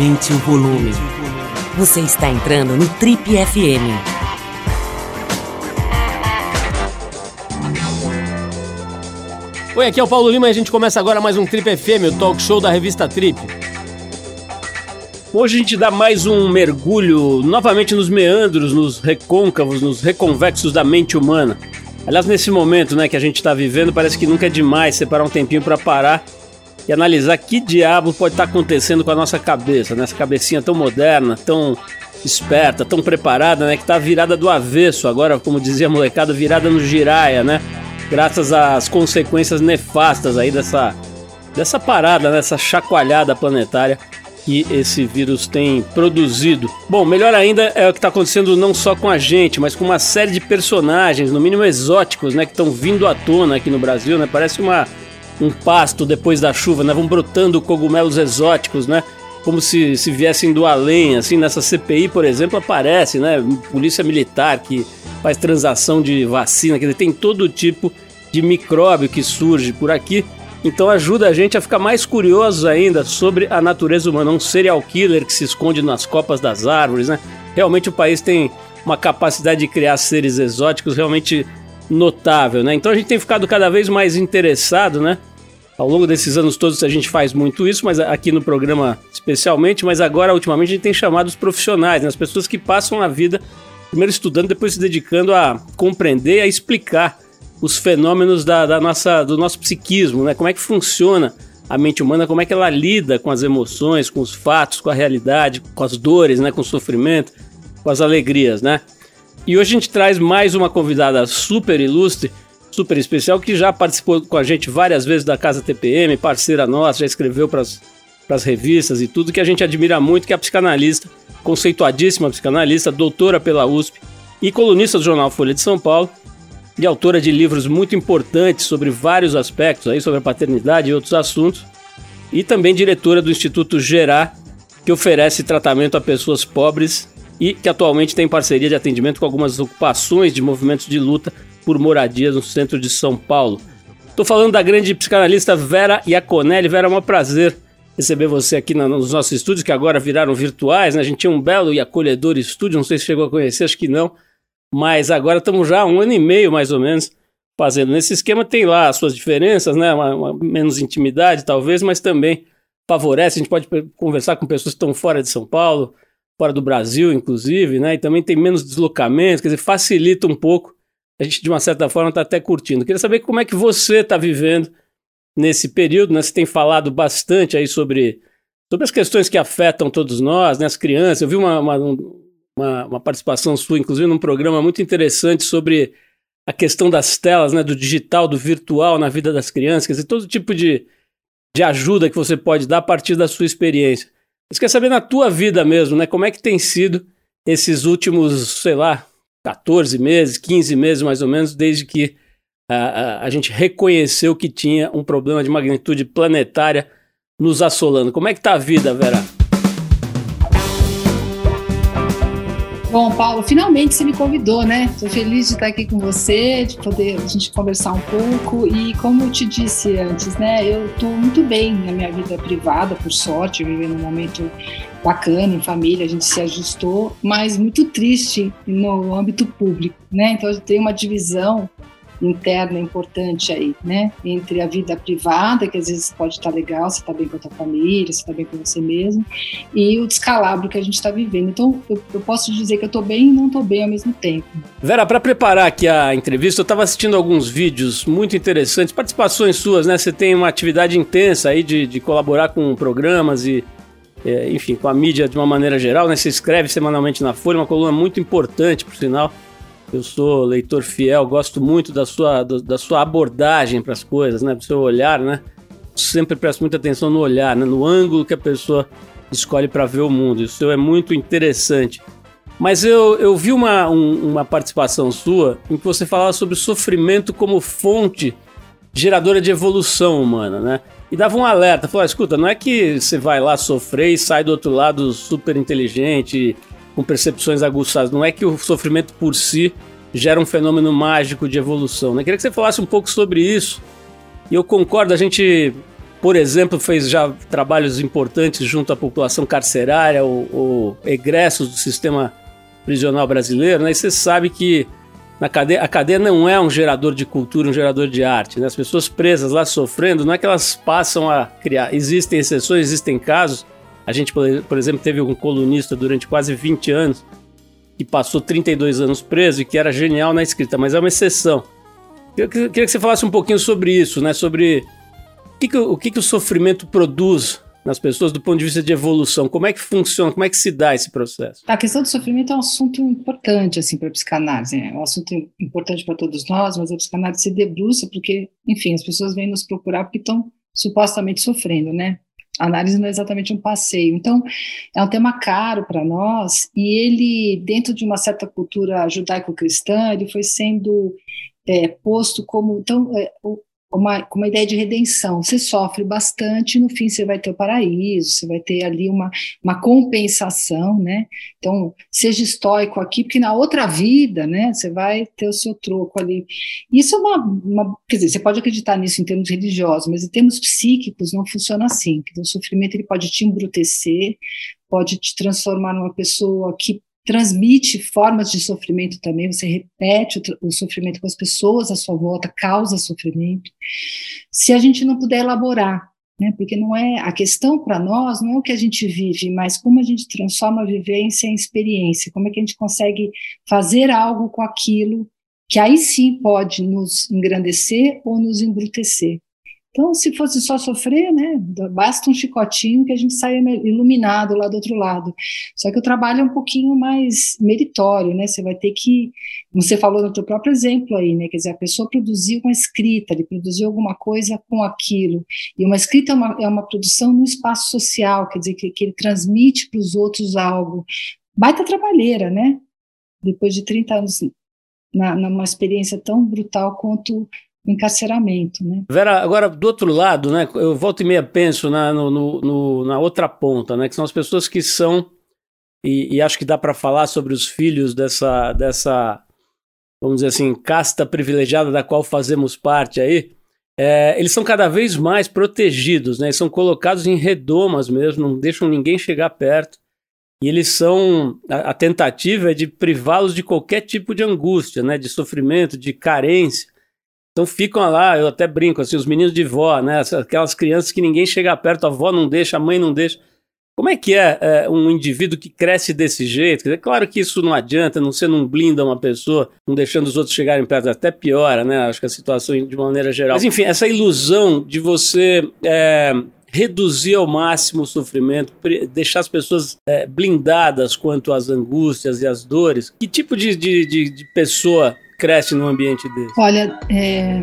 Aumente o volume. Você está entrando no Trip FM. Oi, aqui é o Paulo Lima e a gente começa agora mais um Trip FM, o talk show da revista Trip. Hoje a gente dá mais um mergulho novamente nos meandros, nos recôncavos, nos reconvexos da mente humana. Aliás, nesse momento né, que a gente está vivendo, parece que nunca é demais separar um tempinho para parar e analisar que diabo pode estar tá acontecendo com a nossa cabeça, nessa né? cabecinha tão moderna, tão esperta, tão preparada, né, que está virada do avesso agora, como dizia a molecada, virada no giraia, né? Graças às consequências nefastas aí dessa dessa parada, dessa chacoalhada planetária que esse vírus tem produzido. Bom, melhor ainda é o que está acontecendo não só com a gente, mas com uma série de personagens, no mínimo exóticos, né, que estão vindo à tona aqui no Brasil, né? Parece uma um pasto depois da chuva, né? Vão brotando cogumelos exóticos, né? Como se, se viessem do além, assim, nessa CPI, por exemplo, aparece, né? Polícia militar que faz transação de vacina, dizer, tem todo tipo de micróbio que surge por aqui então ajuda a gente a ficar mais curiosos ainda sobre a natureza humana, um serial killer que se esconde nas copas das árvores, né? Realmente o país tem uma capacidade de criar seres exóticos realmente notável, né? Então a gente tem ficado cada vez mais interessado, né? Ao longo desses anos todos a gente faz muito isso, mas aqui no programa especialmente, mas agora ultimamente a gente tem chamado os profissionais, né? as pessoas que passam a vida primeiro estudando, depois se dedicando a compreender, a explicar os fenômenos da, da, nossa, do nosso psiquismo, né? Como é que funciona a mente humana, como é que ela lida com as emoções, com os fatos, com a realidade, com as dores, né? Com o sofrimento, com as alegrias, né? E hoje a gente traz mais uma convidada super ilustre, super especial, que já participou com a gente várias vezes da Casa TPM, parceira nossa, já escreveu para as revistas e tudo, que a gente admira muito, que é a psicanalista, conceituadíssima psicanalista, doutora pela USP e colunista do jornal Folha de São Paulo, e autora de livros muito importantes sobre vários aspectos, aí sobre a paternidade e outros assuntos, e também diretora do Instituto Gerar, que oferece tratamento a pessoas pobres e que atualmente tem parceria de atendimento com algumas ocupações de movimentos de luta por moradias no centro de São Paulo. Estou falando da grande psicanalista Vera Iaconelli. Vera, é um prazer receber você aqui nos nossos estúdios, que agora viraram virtuais. Né? A gente tinha um belo e acolhedor estúdio, não sei se chegou a conhecer, acho que não mas agora estamos já há um ano e meio, mais ou menos, fazendo. Nesse esquema tem lá as suas diferenças, né? Uma, uma menos intimidade, talvez, mas também favorece. A gente pode conversar com pessoas que estão fora de São Paulo, fora do Brasil, inclusive, né? E também tem menos deslocamento, quer dizer, facilita um pouco. A gente, de uma certa forma, está até curtindo. Queria saber como é que você está vivendo nesse período, né? Você tem falado bastante aí sobre, sobre as questões que afetam todos nós, né? As crianças. Eu vi uma, uma um, uma, uma participação sua, inclusive, num programa muito interessante sobre a questão das telas, né, do digital, do virtual na vida das crianças, quer dizer, todo tipo de, de ajuda que você pode dar a partir da sua experiência. Você quer saber na tua vida mesmo, né, como é que tem sido esses últimos, sei lá, 14 meses, 15 meses mais ou menos, desde que a, a, a gente reconheceu que tinha um problema de magnitude planetária nos assolando. Como é que tá a vida, Vera? Bom, Paulo, finalmente você me convidou, né? Estou feliz de estar aqui com você, de poder a gente conversar um pouco. E como eu te disse antes, né? Eu estou muito bem na minha vida privada, por sorte, vivendo um momento bacana em família, a gente se ajustou, mas muito triste no âmbito público, né? Então tenho uma divisão interna importante aí, né? Entre a vida privada, que às vezes pode estar legal, você está bem com a tua família, você está bem com você mesmo, e o descalabro que a gente está vivendo. Então, eu, eu, posso dizer que eu estou bem e não estou bem ao mesmo tempo. Vera, para preparar aqui a entrevista, eu estava assistindo alguns vídeos muito interessantes, participações suas, né? Você tem uma atividade intensa aí de, de colaborar com programas e é, enfim, com a mídia de uma maneira geral, né? Você escreve semanalmente na Folha, uma coluna muito importante, por sinal. Eu sou leitor fiel, gosto muito da sua, da sua abordagem para as coisas, né? Do seu olhar, né? Sempre presto muita atenção no olhar, né? no ângulo que a pessoa escolhe para ver o mundo. Isso é muito interessante. Mas eu, eu vi uma, um, uma participação sua em que você falava sobre sofrimento como fonte geradora de evolução humana, né? E dava um alerta, falou, escuta, não é que você vai lá sofrer e sai do outro lado super inteligente, com percepções aguçadas. Não é que o sofrimento por si gera um fenômeno mágico de evolução. Né? Queria que você falasse um pouco sobre isso. E eu concordo, a gente por exemplo, fez já trabalhos importantes junto à população carcerária ou, ou egressos do sistema prisional brasileiro, né? E você sabe que na cadeia, a cadeia não é um gerador de cultura, um gerador de arte. Né? As pessoas presas lá sofrendo, não é que elas passam a criar. Existem exceções, existem casos. A gente, por exemplo, teve um colunista durante quase 20 anos que passou 32 anos preso e que era genial na escrita, mas é uma exceção. Eu queria que você falasse um pouquinho sobre isso, né? Sobre o que, que, o, que, que o sofrimento produz nas pessoas do ponto de vista de evolução? Como é que funciona? Como é que se dá esse processo? A questão do sofrimento é um assunto importante assim para a psicanálise, né? é um assunto importante para todos nós, mas a psicanálise se debruça porque, enfim, as pessoas vêm nos procurar porque estão supostamente sofrendo, né? A análise não é exatamente um passeio. Então, é um tema caro para nós e ele, dentro de uma certa cultura judaico-cristã, ele foi sendo é, posto como então é, uma, uma ideia de redenção. Você sofre bastante, no fim você vai ter o paraíso, você vai ter ali uma, uma compensação, né? Então, seja estoico aqui, porque na outra vida, né, você vai ter o seu troco ali. Isso é uma, uma quer dizer, você pode acreditar nisso em termos religiosos, mas em termos psíquicos não funciona assim. O sofrimento ele pode te embrutecer, pode te transformar numa pessoa que transmite formas de sofrimento também, você repete o, o, sofrimento com as pessoas à sua volta, causa sofrimento. Se a gente não puder elaborar, né, porque não é a questão para nós não é o que a gente vive, mas como a gente transforma a vivência em experiência, como é que a gente consegue fazer algo com aquilo que aí sim pode nos engrandecer ou nos embrutecer. Então, se fosse só sofrer, né, basta um chicotinho que a gente saia iluminado lá do outro lado. Só que o trabalho é um pouquinho mais meritório, né? Você vai ter que, você falou no teu próprio exemplo aí, né? Quer dizer, a pessoa produziu uma escrita, ele produziu alguma coisa com aquilo. E uma escrita é uma, é uma produção no espaço social, quer dizer, que, que ele transmite para os outros algo. Baita trabalheira, né? Depois de 30 anos na, numa experiência tão brutal quanto encarceramento. Né? Vera, agora do outro lado, né, eu volto e meia penso na, no, no, na outra ponta, né, que são as pessoas que são, e, e acho que dá para falar sobre os filhos dessa, dessa, vamos dizer assim, casta privilegiada da qual fazemos parte aí, é, eles são cada vez mais protegidos, né, são colocados em redomas mesmo, não deixam ninguém chegar perto, e eles são, a, a tentativa é de privá-los de qualquer tipo de angústia, né, de sofrimento, de carência, então ficam lá, eu até brinco, assim, os meninos de vó, né? Aquelas crianças que ninguém chega perto, a avó não deixa, a mãe não deixa. Como é que é, é um indivíduo que cresce desse jeito? É claro que isso não adianta, não, você não blinda uma pessoa, não deixando os outros chegarem perto, até piora, né? Acho que a situação de maneira geral. Mas enfim, essa ilusão de você é, reduzir ao máximo o sofrimento, deixar as pessoas é, blindadas quanto às angústias e às dores. Que tipo de, de, de, de pessoa cresce num ambiente desse? Olha, é,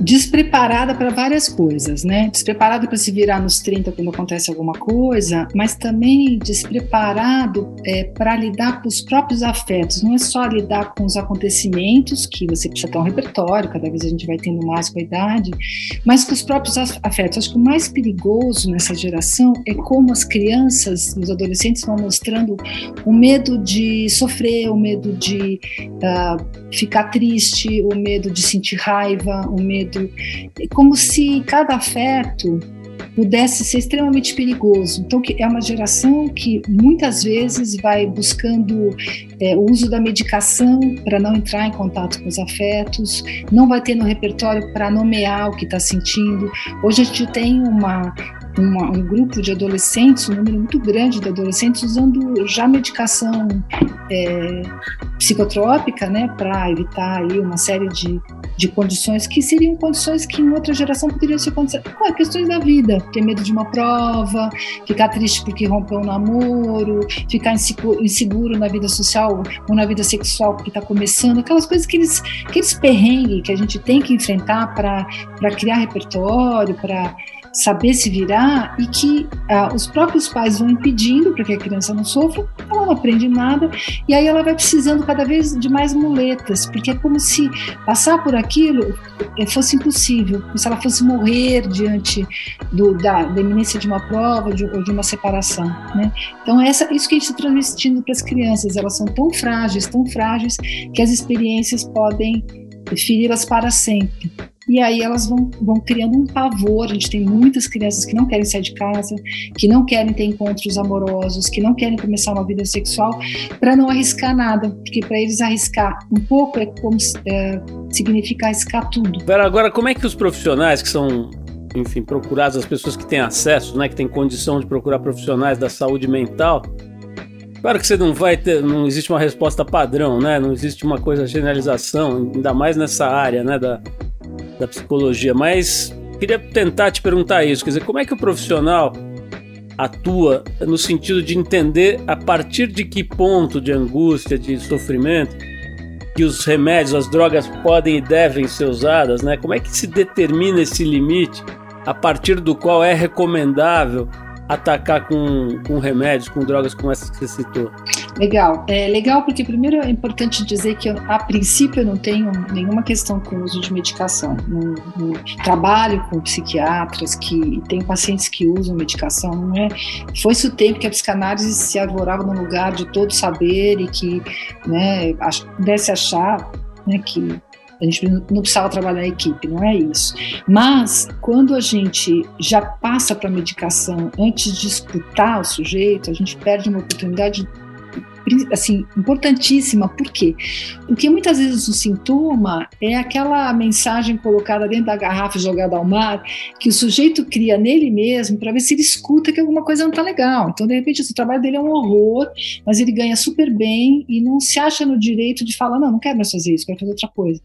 despreparada para várias coisas, né? Despreparado para se virar nos 30 quando acontece alguma coisa, mas também despreparado é, para lidar com os próprios afetos. Não é só lidar com os acontecimentos, que você precisa ter um repertório, cada vez a gente vai tendo mais com a idade, mas com os próprios afetos. Acho que o mais perigoso nessa geração é como as crianças, os adolescentes vão mostrando o medo de sofrer, o medo de uh, ficar triste, o medo de sentir raiva, o medo medo, é como se cada afeto pudesse ser extremamente perigoso. Então, é uma geração que muitas vezes vai buscando é, o uso da medicação para não entrar em contato com os afetos, não vai ter no repertório para nomear o que está sentindo. Hoje a gente tem uma, uma, um grupo de adolescentes, um número muito grande de adolescentes usando já medicação é, psicotrópica, né, para evitar aí uma série de, de condições que seriam condições que em outra geração poderiam ser Ué, questões da vida, ter medo de uma prova, ficar triste porque rompeu um namoro, ficar inseguro, inseguro na vida social ou na vida sexual porque está começando, aquelas coisas que eles, aqueles perrengues que a gente tem que enfrentar para criar repertório, para saber se virar e que ah, os próprios pais vão impedindo para que a criança não sofra, ela não aprende nada e aí ela vai precisando cada vez de mais muletas, porque é como se passar por aquilo eh, fosse impossível, como se ela fosse morrer diante do, da, da iminência de uma prova de, ou de uma separação. Né? Então, essa, isso que a gente está transmitindo para as crianças, elas são tão frágeis, tão frágeis, que as experiências podem feri-las para sempre. e aí elas vão, vão criando um pavor. A gente tem muitas crianças que não querem sair de casa, que não querem ter encontros amorosos, que não querem começar uma vida sexual, para não arriscar nada, porque para eles arriscar um pouco é como é, significa arriscar tudo. Pera, agora como é que os profissionais que são enfim, procurados as pessoas que têm acesso, né, que têm condição de procurar profissionais da saúde mental, Claro que você não vai ter, não existe uma resposta padrão, né? Não existe uma coisa generalização, ainda mais nessa área, né, da, da psicologia. Mas queria tentar te perguntar isso, quer dizer, como é que o profissional atua no sentido de entender a partir de que ponto de angústia, de sofrimento, que os remédios, as drogas podem e devem ser usadas, né? Como é que se determina esse limite a partir do qual é recomendável atacar com, com remédios, com drogas como essas que você citou? Legal. É legal porque, primeiro, é importante dizer que, eu, a princípio, eu não tenho nenhuma questão com o uso de medicação. No, trabalho com psiquiatras que tem pacientes que usam medicação, não é? Foi-se o tempo que a psicanálise se arvorava no lugar de todo saber e que né, pudesse achar né, que a gente não precisava trabalhar a equipe, não é isso. Mas quando a gente já passa para a medicação antes de escutar o sujeito, a gente perde uma oportunidade assim, importantíssima. Por quê? Porque muitas vezes o sintoma é aquela mensagem colocada dentro da garrafa jogada ao mar, que o sujeito cria nele mesmo para ver se ele escuta que alguma coisa não está legal. Então, de repente, o trabalho dele é um horror, mas ele ganha super bem e não se acha no direito de falar, não, não quero mais fazer isso, quero fazer outra coisa.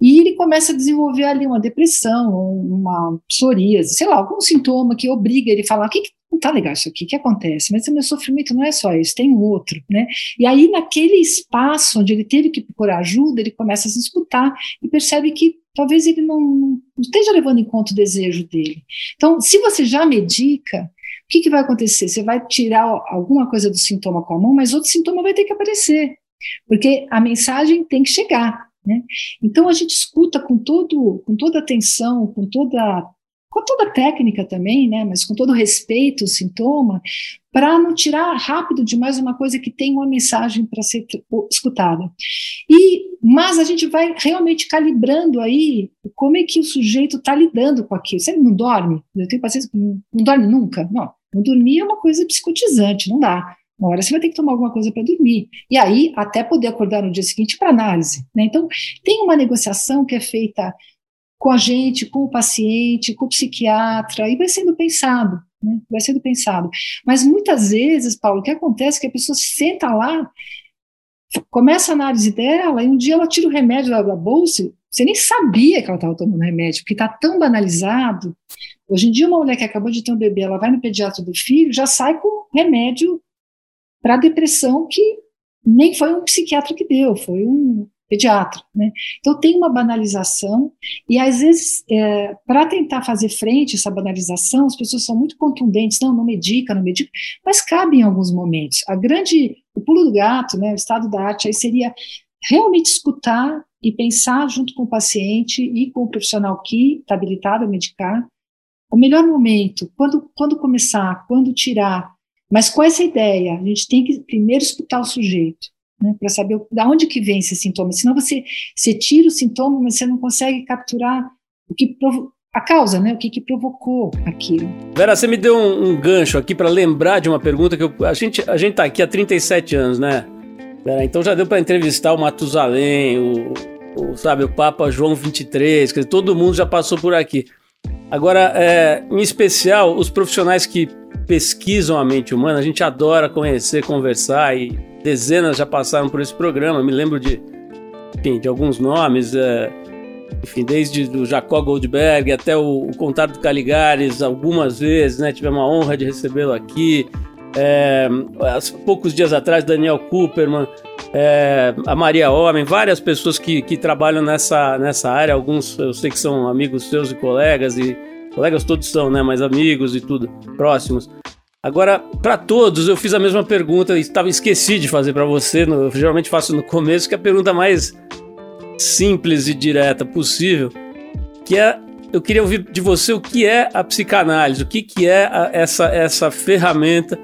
E ele começa a desenvolver ali uma depressão, uma psoríase, sei lá, algum sintoma que obriga ele a falar, o que, que tá legal isso aqui, o que acontece? Mas o meu sofrimento não é só isso, tem outro, né? E aí, naquele espaço onde ele teve que procurar ajuda, ele começa a se escutar e percebe que talvez ele não, não esteja levando em conta o desejo dele. Então, se você já medica, o que, que vai acontecer? Você vai tirar alguma coisa do sintoma com a mão, mas outro sintoma vai ter que aparecer, porque a mensagem tem que chegar. Né? Então a gente escuta com todo, com toda atenção, com toda com toda a técnica também, né, mas com todo respeito o sintoma, para não tirar rápido demais uma coisa que tem uma mensagem para ser escutada. E mas a gente vai realmente calibrando aí como é que o sujeito está lidando com aquilo. Você não dorme? Eu tenho pacientes que não, não dorme nunca. Não, não dormir é uma coisa psicotizante, não dá. Uma hora você vai ter que tomar alguma coisa para dormir. E aí, até poder acordar no dia seguinte para análise. Né? Então, tem uma negociação que é feita com a gente, com o paciente, com o psiquiatra, e vai sendo pensado, né? vai sendo pensado. Mas muitas vezes, Paulo, o que acontece é que a pessoa senta lá, começa a análise dela, e um dia ela tira o remédio da, bolsa, você nem sabia que ela estava tomando remédio, porque está tão banalizado. Hoje em dia, uma mulher que acabou de ter um bebê, ela vai no pediatra do filho, já sai com remédio para depressão que nem foi um psiquiatra que deu, foi um pediatra. Né? Então tem uma banalização, e às vezes, é, para tentar fazer frente a essa banalização, as pessoas são muito contundentes, não, não medica, não medica, mas cabe em alguns momentos. A grande, o pulo do gato, né, o estado da arte, aí seria realmente escutar e pensar junto com o paciente e com o profissional que está habilitado a medicar, o melhor momento, quando, quando começar, quando tirar, mas com essa ideia, a gente tem que primeiro escutar o sujeito, né, para saber de onde que vem esse sintoma. Senão você, você tira o sintoma, mas você não consegue capturar o que a causa, né? O que, que provocou aquilo. Vera, você me deu um, um gancho aqui para lembrar de uma pergunta que eu, a gente a gente tá aqui há 37 anos, né? Vera, então já deu para entrevistar o Matusalém, o, o, sabe, o Papa João 23, quer dizer, todo mundo já passou por aqui. Agora, é, em especial, os profissionais que pesquisam a mente humana, a gente adora conhecer, conversar e dezenas já passaram por esse programa. Me lembro de, enfim, de alguns nomes, é, enfim, desde o Jacob Goldberg até o, o do Caligares, algumas vezes, né? Tivemos a honra de recebê-lo aqui. É, poucos dias atrás, Daniel Cooperman, é, a Maria Homem, várias pessoas que, que trabalham nessa, nessa área, alguns eu sei que são amigos seus e colegas, e colegas todos são, né? Mas amigos e tudo, próximos. Agora, para todos, eu fiz a mesma pergunta e estava esqueci de fazer para você. No, eu geralmente faço no começo, que é a pergunta mais simples e direta possível, que é eu queria ouvir de você o que é a psicanálise, o que, que é a, essa, essa ferramenta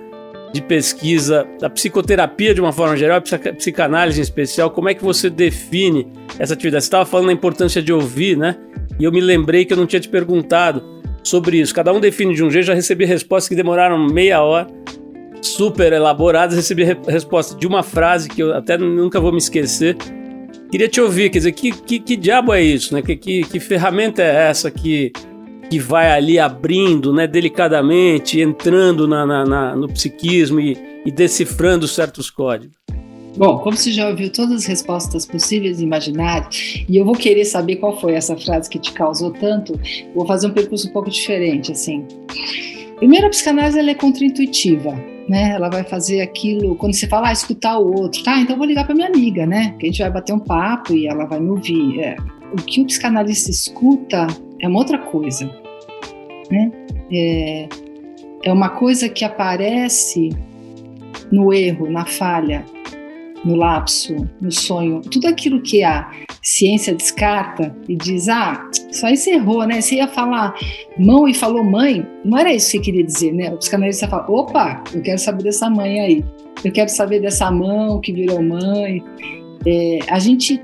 de pesquisa, a psicoterapia de uma forma geral, a psicanálise em especial, como é que você define essa atividade? Você estava falando da importância de ouvir, né? e eu me lembrei que eu não tinha te perguntado sobre isso. Cada um define de um jeito, já recebi respostas que demoraram meia hora, super elaboradas, recebi re resposta de uma frase que eu até nunca vou me esquecer. Queria te ouvir, quer dizer, que, que, que diabo é isso, né? Que, que, que ferramenta é essa que, que vai ali abrindo, né, delicadamente, entrando na, na, na no psiquismo e, e decifrando certos códigos? Bom, como você já ouviu todas as respostas possíveis e imaginárias, e eu vou querer saber qual foi essa frase que te causou tanto, vou fazer um percurso um pouco diferente, assim. Primeiro, a psicanálise ela é contraintuitiva, né? Ela vai fazer aquilo, quando você fala, ah, escutar o outro, tá, então vou ligar para minha amiga, né? Que a gente vai bater um papo e ela vai me ouvir. É, o que o psicanalista escuta é uma outra coisa, né? É, é uma coisa que aparece no erro, na falha, no lapso, no sonho, tudo aquilo que a ciência descarta e diz, ah, só isso errou, né? Você ia falar mão e falou mãe, não era isso que queria dizer, né? O psicanalista fala, opa, eu quero saber dessa mãe aí, eu quero saber dessa mão que virou mãe. É, a gente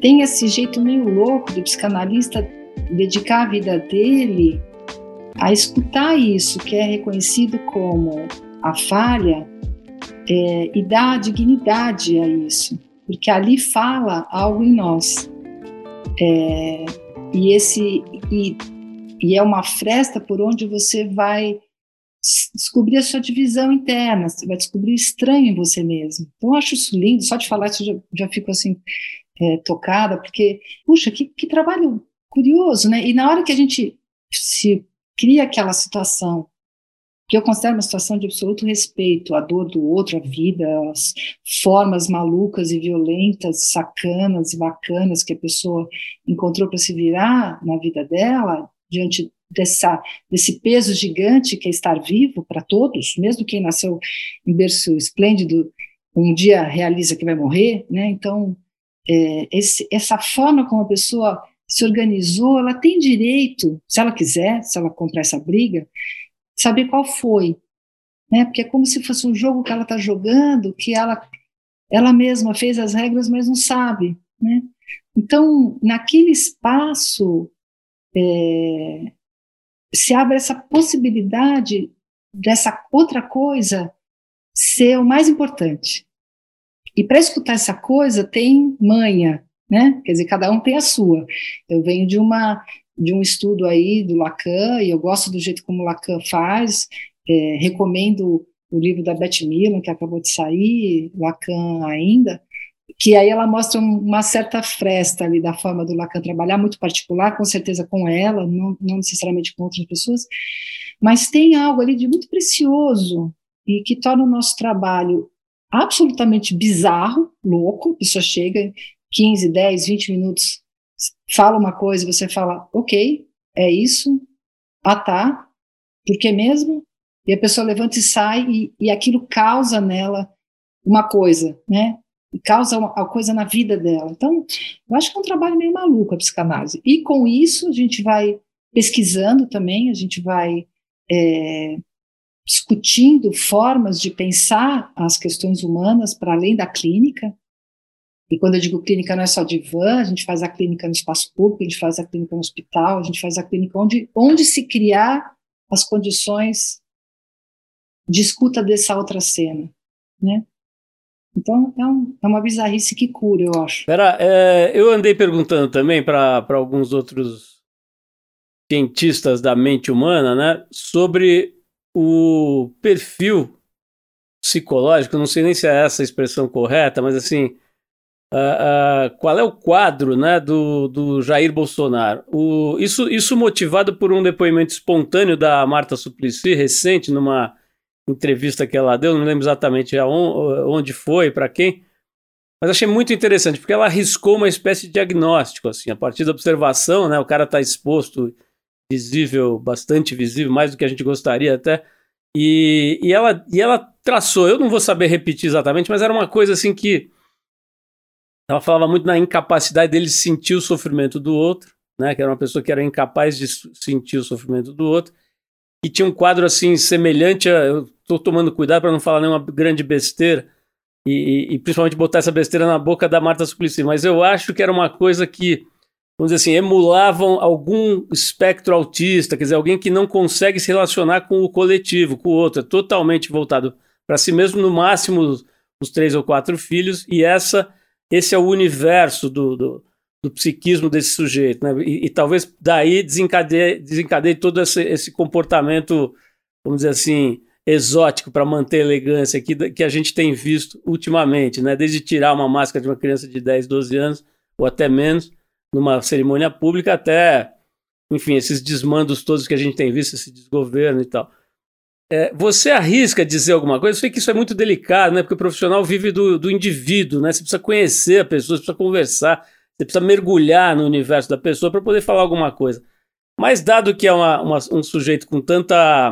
tem esse jeito meio louco do psicanalista dedicar a vida dele a escutar isso, que é reconhecido como a falha, é, e dá dignidade a isso, porque ali fala algo em nós. É, e esse e, e é uma fresta por onde você vai descobrir a sua divisão interna, você vai descobrir estranho em você mesmo. Então, eu acho isso lindo, só de falar isso já, já fico assim, é, tocada, porque, puxa, que, que trabalho curioso, né? E na hora que a gente se cria aquela situação que eu considero uma situação de absoluto respeito à dor do outro, à vida, às formas malucas e violentas, sacanas e bacanas que a pessoa encontrou para se virar na vida dela, diante dessa, desse peso gigante que é estar vivo para todos, mesmo quem nasceu em berço esplêndido, um dia realiza que vai morrer, né? Então, é, esse, essa forma como a pessoa se organizou, ela tem direito, se ela quiser, se ela comprar essa briga, saber qual foi, né? Porque é como se fosse um jogo que ela está jogando, que ela ela mesma fez as regras, mas não sabe, né? Então, naquele espaço é, se abre essa possibilidade dessa outra coisa ser o mais importante. E para escutar essa coisa tem manha, né? Quer dizer, cada um tem a sua. Eu venho de uma de um estudo aí do Lacan, e eu gosto do jeito como Lacan faz, é, recomendo o livro da Beth Milan, que acabou de sair, Lacan ainda, que aí ela mostra uma certa fresta ali da forma do Lacan trabalhar, muito particular, com certeza com ela, não, não necessariamente com outras pessoas, mas tem algo ali de muito precioso e que torna o nosso trabalho absolutamente bizarro, louco, a pessoa chega 15, 10, 20 minutos fala uma coisa e você fala, ok, é isso, ah tá, por que mesmo? E a pessoa levanta e sai e, e aquilo causa nela uma coisa, né? E causa uma, uma coisa na vida dela. Então, eu acho que é um trabalho meio maluco a psicanálise. E com isso a gente vai pesquisando também, a gente vai é, discutindo formas de pensar as questões humanas para além da clínica, e quando eu digo clínica, não é só de van, a gente faz a clínica no espaço público, a gente faz a clínica no hospital, a gente faz a clínica onde, onde se criar as condições de escuta dessa outra cena, né? Então, é, um, é uma bizarrice que cura, eu acho. Pera, é, eu andei perguntando também para alguns outros cientistas da mente humana, né, sobre o perfil psicológico, não sei nem se é essa a expressão correta, mas assim, Uh, uh, qual é o quadro né, do, do Jair Bolsonaro? O, isso, isso motivado por um depoimento espontâneo da Marta Suplicy, recente, numa entrevista que ela deu, não lembro exatamente onde foi, para quem, mas achei muito interessante, porque ela arriscou uma espécie de diagnóstico, assim, a partir da observação, né, o cara está exposto, visível, bastante visível, mais do que a gente gostaria até, e, e, ela, e ela traçou, eu não vou saber repetir exatamente, mas era uma coisa assim que ela falava muito na incapacidade dele sentir o sofrimento do outro, né? Que era uma pessoa que era incapaz de sentir o sofrimento do outro. E tinha um quadro assim semelhante a. Eu estou tomando cuidado para não falar nenhuma grande besteira. E, e, e, principalmente botar essa besteira na boca da Marta Suplicy. Mas eu acho que era uma coisa que vamos dizer assim, emulavam algum espectro autista, quer dizer, alguém que não consegue se relacionar com o coletivo, com o outro, é totalmente voltado para si mesmo, no máximo os três ou quatro filhos, e essa esse é o universo do, do, do psiquismo desse sujeito, né? E, e talvez daí desencadeie, desencadeie todo esse, esse comportamento, vamos dizer assim, exótico para manter a elegância que, que a gente tem visto ultimamente, né? Desde tirar uma máscara de uma criança de 10, 12 anos, ou até menos, numa cerimônia pública, até, enfim, esses desmandos todos que a gente tem visto, esse desgoverno e tal. É, você arrisca dizer alguma coisa? Eu sei que isso é muito delicado, né? Porque o profissional vive do, do indivíduo, né? Você precisa conhecer a pessoa, você precisa conversar, você precisa mergulhar no universo da pessoa para poder falar alguma coisa. Mas dado que é uma, uma, um sujeito com tanta,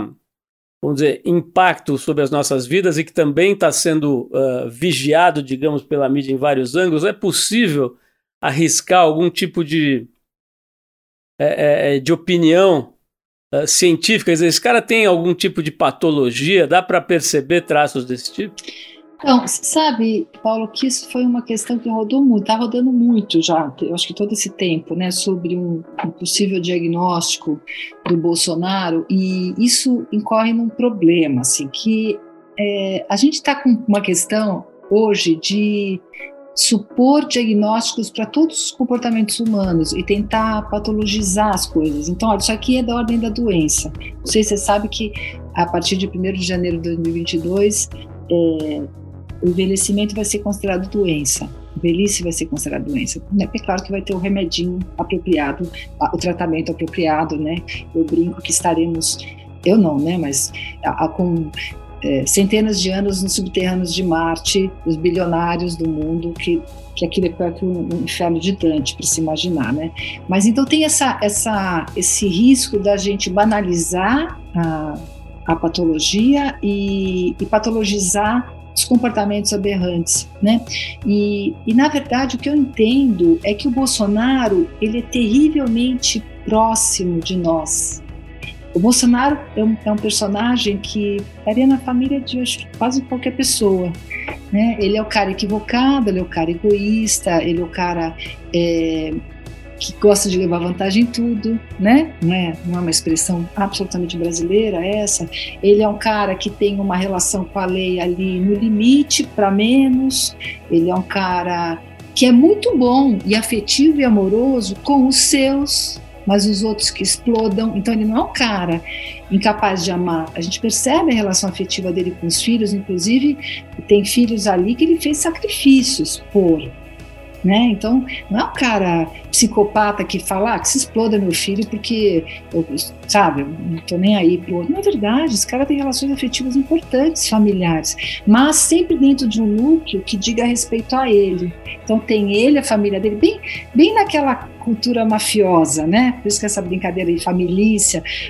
vamos dizer, impacto sobre as nossas vidas e que também está sendo uh, vigiado, digamos, pela mídia em vários ângulos, é possível arriscar algum tipo de, é, é, de opinião uh, científicas? Esse cara tem algum tipo de patologia? Dá para perceber traços desse tipo? Então, sabe, Paulo, que isso foi uma questão que rodou muito, está rodando muito já, eu acho que todo esse tempo, né, sobre um, um possível diagnóstico do Bolsonaro, e isso incorre num problema, assim, que é, a gente está com uma questão hoje de supor diagnósticos para todos os comportamentos humanos e tentar patologizar as coisas. Então, olha, isso aqui é da ordem da doença. Não sei se você sabe que a partir de 1 de janeiro de 2022, é, o envelhecimento vai ser considerado doença. Velhice vai ser considerada doença. É claro que vai ter o remedinho apropriado, o tratamento apropriado, né? Eu brinco que estaremos eu não, né? Mas a, a, com é, centenas de anos nos subterrâneos de Marte, os bilionários do mundo, que, que aquilo é pior que um, inferno de Dante, para se imaginar, né? Mas então tem essa, essa, esse risco da gente banalizar a, a patologia e, e patologizar os comportamentos aberrantes, né? E, e na verdade o que eu entendo é que o Bolsonaro ele é terrivelmente próximo de nós, o Bolsonaro é um, é um personagem que estaria na família de quase qualquer pessoa. Né? Ele é o cara equivocado, ele é o cara egoísta, ele é o cara é, que gosta de levar vantagem em tudo, né? Não é, não é uma expressão absolutamente brasileira essa. Ele é um cara que tem uma relação com a lei ali no limite, para menos. Ele é um cara que é muito bom e afetivo e amoroso com os seus, mas os outros que explodam. Então ele não é um cara incapaz de amar. A gente percebe a relação afetiva dele com os filhos, inclusive tem filhos ali que ele fez sacrifícios por. Né? Então, não é um cara psicopata que fala ah, que se exploda meu filho porque, eu, sabe, eu não tô nem aí pro outro. Não é verdade, esse cara tem relações afetivas importantes, familiares, mas sempre dentro de um núcleo que diga respeito a ele. Então, tem ele, a família dele, bem, bem naquela cultura mafiosa, né? Por isso que essa brincadeira de família,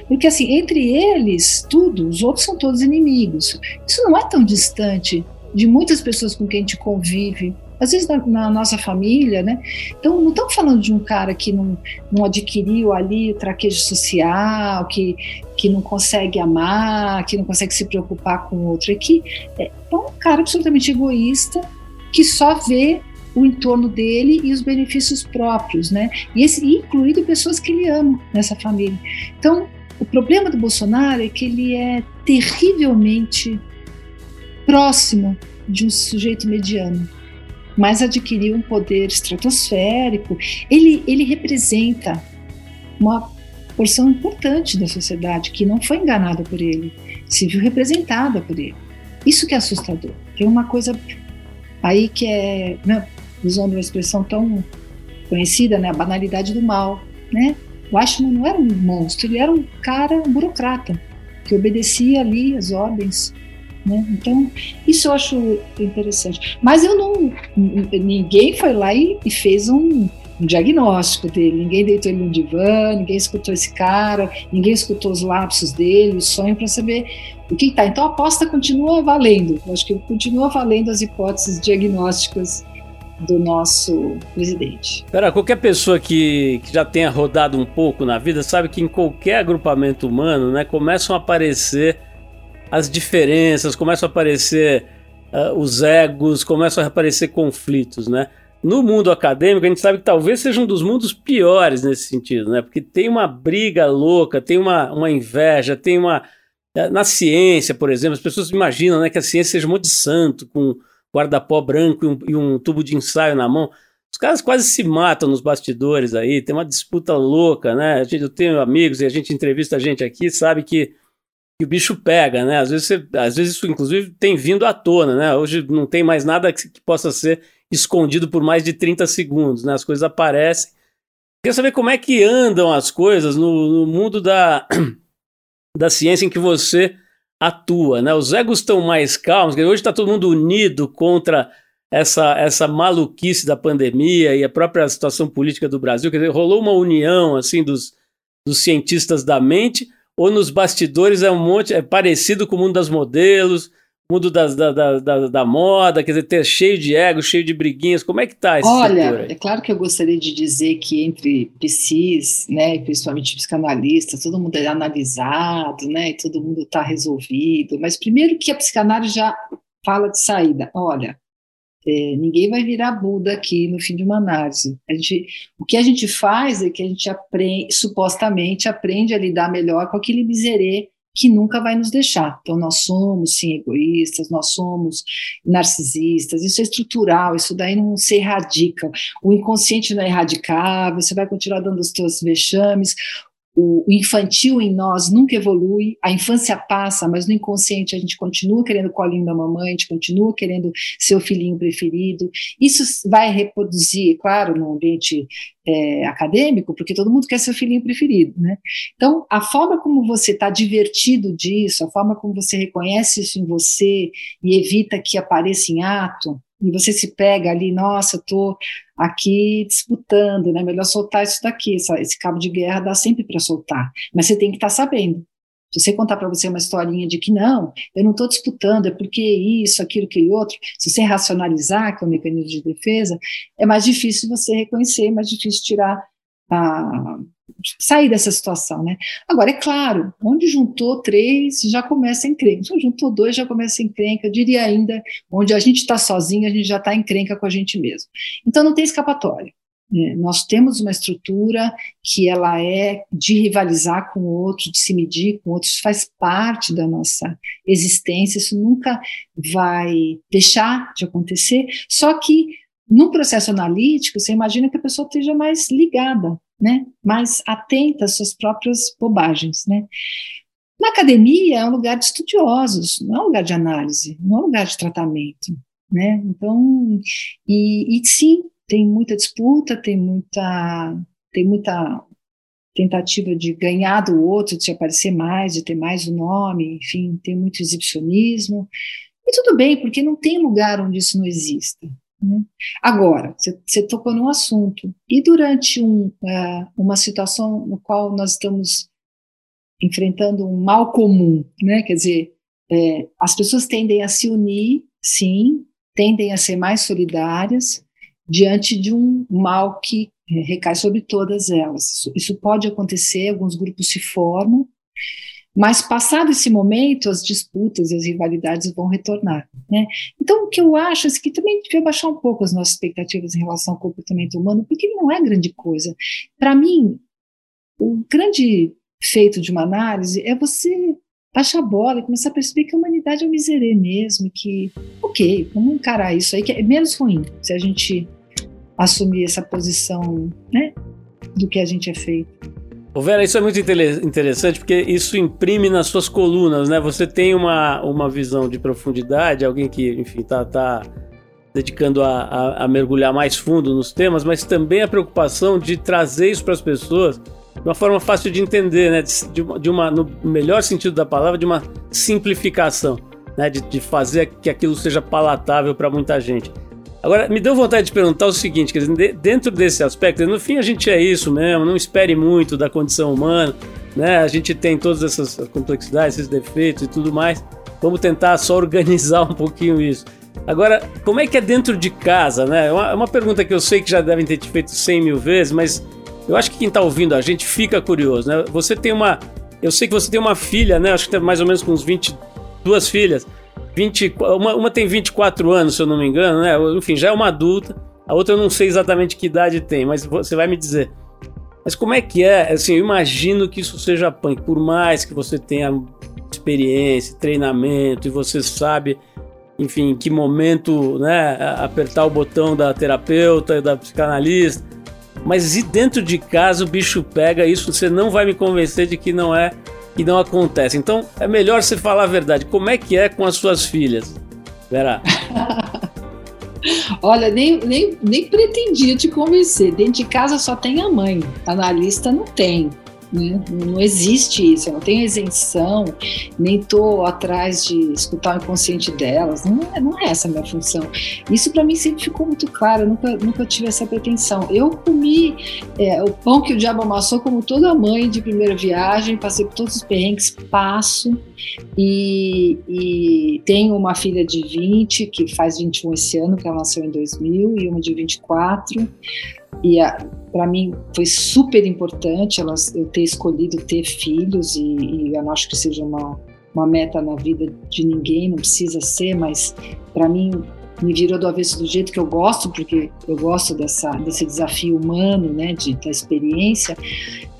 porque assim, entre eles, tudo, os outros são todos inimigos. Isso não é tão distante de muitas pessoas com quem a gente convive, às vezes na, na, nossa família, né? Então, não estamos falando de um cara que não, não adquiriu ali o traquejo social, que, que não consegue amar, que não consegue se preocupar com o outro. É que é, é um cara absolutamente egoísta que só vê o entorno dele e os benefícios próprios, né? E esse, incluindo pessoas que ele ama nessa família. Então, o problema do Bolsonaro é que ele é terrivelmente próximo de um sujeito mediano mas adquiriu um poder estratosférico. Ele, ele representa uma porção importante da sociedade que não foi enganada por ele, se viu representada por ele. Isso que é assustador. Tem uma coisa aí que é, né, usando uma expressão tão conhecida, né, a banalidade do mal, né? O Ashman não era um monstro, ele era um cara, um burocrata, que obedecia ali as ordens né? Então, isso eu acho interessante. Mas eu não. Ninguém foi lá e, e fez um, um, diagnóstico dele. Ninguém deitou ele no divã, ninguém escutou esse cara, ninguém escutou os lapsos dele, o sonho para saber o que está. Então a aposta continua valendo. Eu acho que continua valendo as hipóteses diagnósticas do nosso presidente. Pera, qualquer pessoa que, que, já tenha rodado um pouco na vida sabe que em qualquer agrupamento humano, né, começam a aparecer as diferenças, começam a aparecer uh, os egos, começam a aparecer conflitos, né? no mundo acadêmico, a gente sabe que talvez seja um dos mundos piores nesse sentido, né? Porque tem uma briga louca, tem uma, uma inveja, tem uma. Eh, na ciência, por exemplo, as pessoas imaginam né, que a ciência seja um monte de santo, com guarda-pó branco e um, e um tubo de ensaio na mão. Os caras quase se matam nos bastidores aí, tem uma disputa louca, né? Eu tenho amigos e a gente entrevista a gente aqui, sabe que, que o bicho pega, né? Às vezes, você, às vezes isso, inclusive, tem vindo à tona, né? Hoje não tem mais nada que, que possa ser escondido por mais de 30 segundos, né? As coisas aparecem. Queria saber como é que andam as coisas no, no mundo da, da ciência em que você atua, né? Os egos estão mais calmos, hoje está todo mundo unido contra essa, essa maluquice da pandemia e a própria situação política do Brasil, quer dizer, rolou uma união assim dos, dos cientistas da mente, ou nos bastidores é um monte, é parecido com o mundo das modelos, mundo das, da, da, da, da, moda, quer dizer, ter cheio de ego, cheio de briguinhas, como é que tá esse Olha, é claro que eu gostaria de dizer que entre psis, né, principalmente psicanalistas, todo mundo é analisado, né, e todo mundo está resolvido, mas primeiro que a psicanálise já fala de saída, olha, é, ninguém vai virar Buda aqui no fim de uma análise. A gente, o que a gente faz é que a gente aprende, supostamente aprende a lidar melhor com aquele miserê que nunca vai nos deixar. Então, nós somos, sim, egoístas, nós somos narcisistas, isso é estrutural, isso daí não se erradica. O inconsciente não é erradicável, você vai continuar dando os teus vexames, o, infantil em nós nunca evolui, a infância passa, mas no inconsciente a gente continua querendo o colinho da mamãe, a gente continua querendo seu filhinho preferido. Isso vai reproduzir, claro, no ambiente é, acadêmico, porque todo mundo quer seu filhinho preferido, né? Então, a forma como você está divertido disso, a forma como você reconhece isso em você e evita que apareça em ato, e você se pega ali, nossa, eu tô aqui disputando, né? Melhor soltar isso daqui, essa, esse cabo de guerra dá sempre para soltar, mas você tem que estar tá sabendo. Se você contar para você uma historinha de que não, eu não estou disputando, é porque isso, aquilo, aquele outro, se você racionalizar, que é o mecanismo de defesa, é mais difícil você reconhecer, é mais difícil tirar a, sair dessa situação, né? Agora, é claro, onde juntou três, já começa a encrenca. Onde juntou dois, já começa a encrenca. Eu diria ainda, onde a gente está sozinho, a gente já está encrenca com a gente mesmo. Então, não tem escapatória. Né? Nós temos uma estrutura que ela é de rivalizar com o outro, de se medir com outros, faz parte da nossa existência, isso nunca vai deixar de acontecer, só que num processo analítico, você imagina que a pessoa esteja mais ligada né? mais atenta às suas próprias bobagens. Né? Na academia é um lugar de estudiosos, não é um lugar de análise, não é um lugar de tratamento. Né? Então, e, e sim, tem muita disputa, tem muita, tem muita tentativa de ganhar do outro, de se aparecer mais, de ter mais o nome, enfim, tem muito exibicionismo. E tudo bem, porque não tem lugar onde isso não exista. Né? Agora, você tocou num assunto, e durante um, uh, uma situação no qual nós estamos enfrentando um mal comum, né? quer dizer, é, as pessoas tendem a se unir, sim, tendem a ser mais solidárias diante de um mal que é, recai sobre todas elas. Isso, isso pode acontecer, alguns grupos se formam, mas passado esse momento, as disputas e as rivalidades vão retornar. Né? Então, o que eu acho é que também devia baixar um pouco as nossas expectativas em relação ao comportamento humano, porque ele não é grande coisa. Para mim, o grande feito de uma análise é você baixar a bola e começar a perceber que a humanidade é um miserê mesmo, que, ok, vamos encarar isso aí, que é menos ruim se a gente assumir essa posição né, do que a gente é feito. Ô Vera, isso é muito interessante porque isso imprime nas suas colunas, né? Você tem uma, uma visão de profundidade, alguém que, enfim, tá, tá dedicando a, a, a mergulhar mais fundo nos temas, mas também a preocupação de trazer isso para as pessoas de uma forma fácil de entender, né? De, de, uma, de uma, no melhor sentido da palavra, de uma simplificação, né? De, de fazer que aquilo seja palatável para muita gente. Agora, me deu vontade de perguntar o seguinte, quer dizer, dentro desse aspecto, no fim a gente é isso mesmo, não espere muito da condição humana, né? A gente tem todas essas complexidades, esses defeitos e tudo mais. Vamos tentar só organizar um pouquinho isso. Agora, como é que é dentro de casa, né? É uma, é uma pergunta que eu sei que já devem ter te feito 100 mil vezes, mas eu acho que quem está ouvindo a gente fica curioso, né? Você tem uma... Eu sei que você tem uma filha, né? Acho que tem mais ou menos com uns 22 filhas. 20, uma, uma tem 24 anos, se eu não me engano, né? Enfim, já é uma adulta. A outra eu não sei exatamente que idade tem, mas você vai me dizer. Mas como é que é? Assim, eu imagino que isso seja punk, por mais que você tenha experiência, treinamento e você sabe, enfim, em que momento, né, apertar o botão da terapeuta, da psicanalista. Mas e dentro de casa o bicho pega isso, você não vai me convencer de que não é que não acontece. Então, é melhor você falar a verdade. Como é que é com as suas filhas? Verá. Olha, nem, nem, nem pretendia te convencer. Dentro de casa só tem a mãe, analista não tem. Né? Não existe isso, eu não tenho isenção, nem estou atrás de escutar o inconsciente delas, não é, não é essa a minha função. Isso para mim sempre ficou muito claro, eu nunca, nunca tive essa pretensão. Eu comi é, o pão que o diabo amassou como toda mãe de primeira viagem, passei por todos os perrengues, passo, e, e tenho uma filha de 20, que faz 21 esse ano, que ela nasceu em 2000, e uma de 24, e para mim foi super importante elas, eu ter escolhido ter filhos e, e eu não acho que seja uma, uma meta na vida de ninguém, não precisa ser, mas para mim me virou do avesso do jeito que eu gosto, porque eu gosto dessa, desse desafio humano, né, de, da experiência.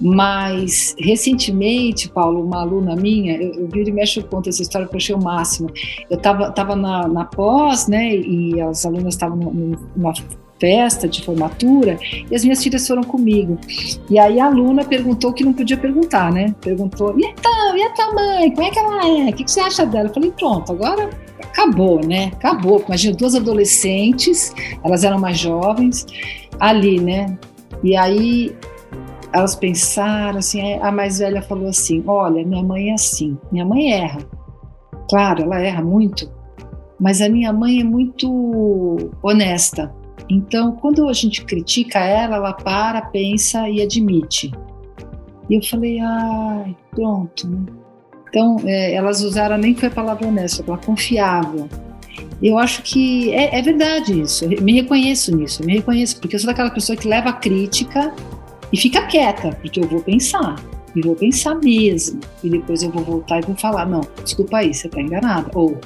Mas, recentemente, Paulo, uma aluna minha, eu, eu viro e mexo conta essa história porque eu achei o máximo. Eu estava tava na, na pós, né, e as alunas estavam numa festa de formatura e as minhas filhas foram comigo. E aí a aluna perguntou que não podia perguntar, né? Perguntou: e então, e a tua mãe? Como é que ela é? O que, que você acha dela? Eu falei: pronto, agora acabou, né? Acabou. Imagina duas adolescentes, elas eram mais jovens, ali, né? E aí elas pensaram assim, a mais velha falou assim: "Olha, minha mãe é assim. Minha mãe erra. Claro, ela erra muito, mas a minha mãe é muito honesta. Então, quando a gente critica ela, ela para, pensa e admite. E eu falei, ai, pronto, né? Então, é, elas usaram, nem foi a palavra honesta, a palavra confiável. Eu acho que é, é, verdade isso, eu me reconheço nisso, eu me reconheço, porque eu sou daquela pessoa que leva a crítica e fica quieta, porque eu vou pensar, e vou pensar mesmo, e depois eu vou voltar e vou falar, não, desculpa aí, você está enganada, ou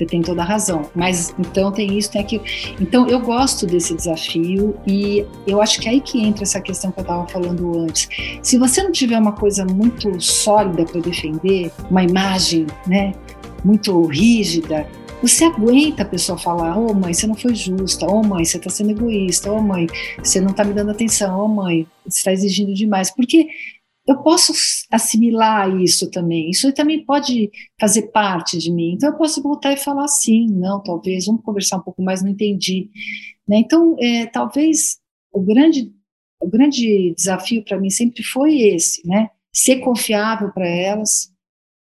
você tem toda a razão. Mas então tem isso, tem aquilo. Então eu gosto desse desafio e eu acho que é aí que entra essa questão que eu estava falando antes. Se você não tiver uma coisa muito sólida para defender, uma imagem, né, muito rígida, você aguenta a pessoa falar: Ô oh, mãe, você não foi justa. Ô oh, mãe, você está sendo egoísta. Ô oh, mãe, você não está me dando atenção. Ô mãe, você está exigindo demais. Porque eu posso assimilar isso também. Isso também pode fazer parte de mim. Então eu posso voltar e falar assim, não, talvez, vamos conversar um pouco mais, não entendi. Né? Então, é, talvez o grande, o grande desafio para mim sempre foi esse, né? Ser confiável para elas,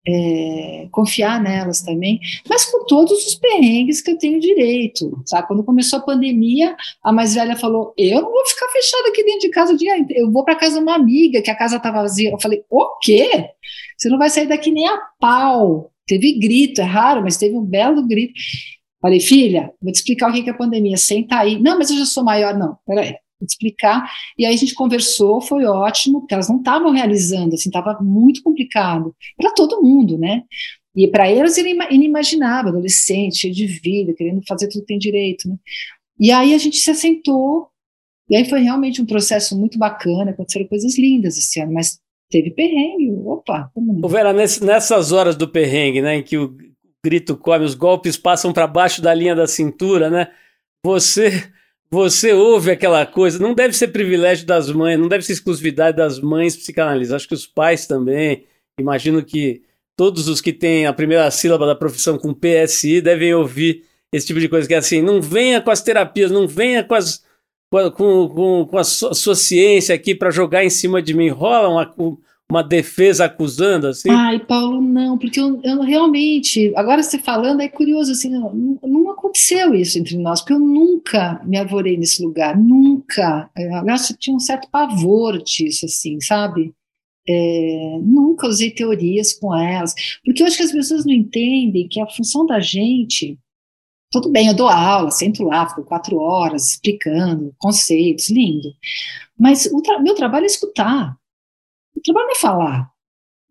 é, confiar nelas também, mas com todos os perrengues que eu tenho direito. Sabe? Quando começou a pandemia, a mais velha falou: Eu não vou ficar fechada aqui dentro de casa o dia inteiro, eu vou para casa de uma amiga, que a casa estava vazia. Eu falei: O quê? Você não vai sair daqui nem a pau. Teve grito, é raro, mas teve um belo grito. Falei, filha, vou te explicar o que é a pandemia. Senta aí. Não, mas eu já sou maior. Não, peraí explicar. E aí a gente conversou, foi ótimo, porque elas não estavam realizando, assim, estava muito complicado para todo mundo, né? E para elas era inimaginável, adolescente, cheio de vida, querendo fazer tudo que tem direito, né? E aí a gente se assentou, e aí foi realmente um processo muito bacana, aconteceram coisas lindas esse ano, mas teve perrengue, opa, como? Vera, nessas horas do perrengue, né, em que o grito come, os golpes passam para baixo da linha da cintura, né? Você você ouve aquela coisa, não deve ser privilégio das mães, não deve ser exclusividade das mães psicanalistas, acho que os pais também, imagino que todos os que têm a primeira sílaba da profissão com PSI devem ouvir esse tipo de coisa, que é assim, não venha com as terapias, não venha com, as, com, com, com a sua ciência aqui para jogar em cima de mim, rola uma, uma defesa acusando, assim? Ai, Paulo, não, porque eu, eu realmente, agora você falando, é curioso, assim, não, não, aconteceu isso entre nós, porque eu nunca me arvorei nesse lugar, nunca. Aliás, eu tinha um certo pavor disso, assim, sabe? É, nunca usei teorias com elas, porque eu acho que as pessoas não entendem que a função da gente. Tudo bem, eu dou aula, sento lá, fico quatro horas explicando conceitos, lindo. Mas o tra meu trabalho é escutar. O trabalho é falar.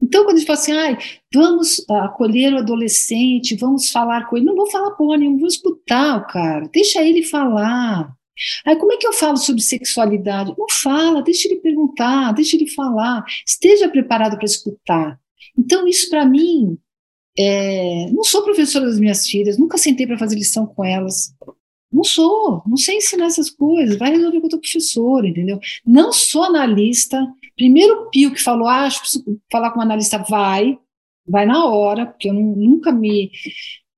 Então, quando a gente fala assim, ah, vamos acolher o adolescente, vamos falar com ele, não vou falar porra nenhuma, vou escutar o cara, deixa ele falar, Aí como é que eu falo sobre sexualidade? Não fala, deixa ele perguntar, deixa ele falar, esteja preparado para escutar. Então isso para mim, é, não sou professora das minhas filhas, nunca sentei para fazer lição com elas. Não sou, não sei ensinar essas coisas, vai resolver com o teu professor, entendeu? Não sou analista. Primeiro Pio que falou, ah, acho que falar com um analista, vai, vai na hora, porque eu nunca me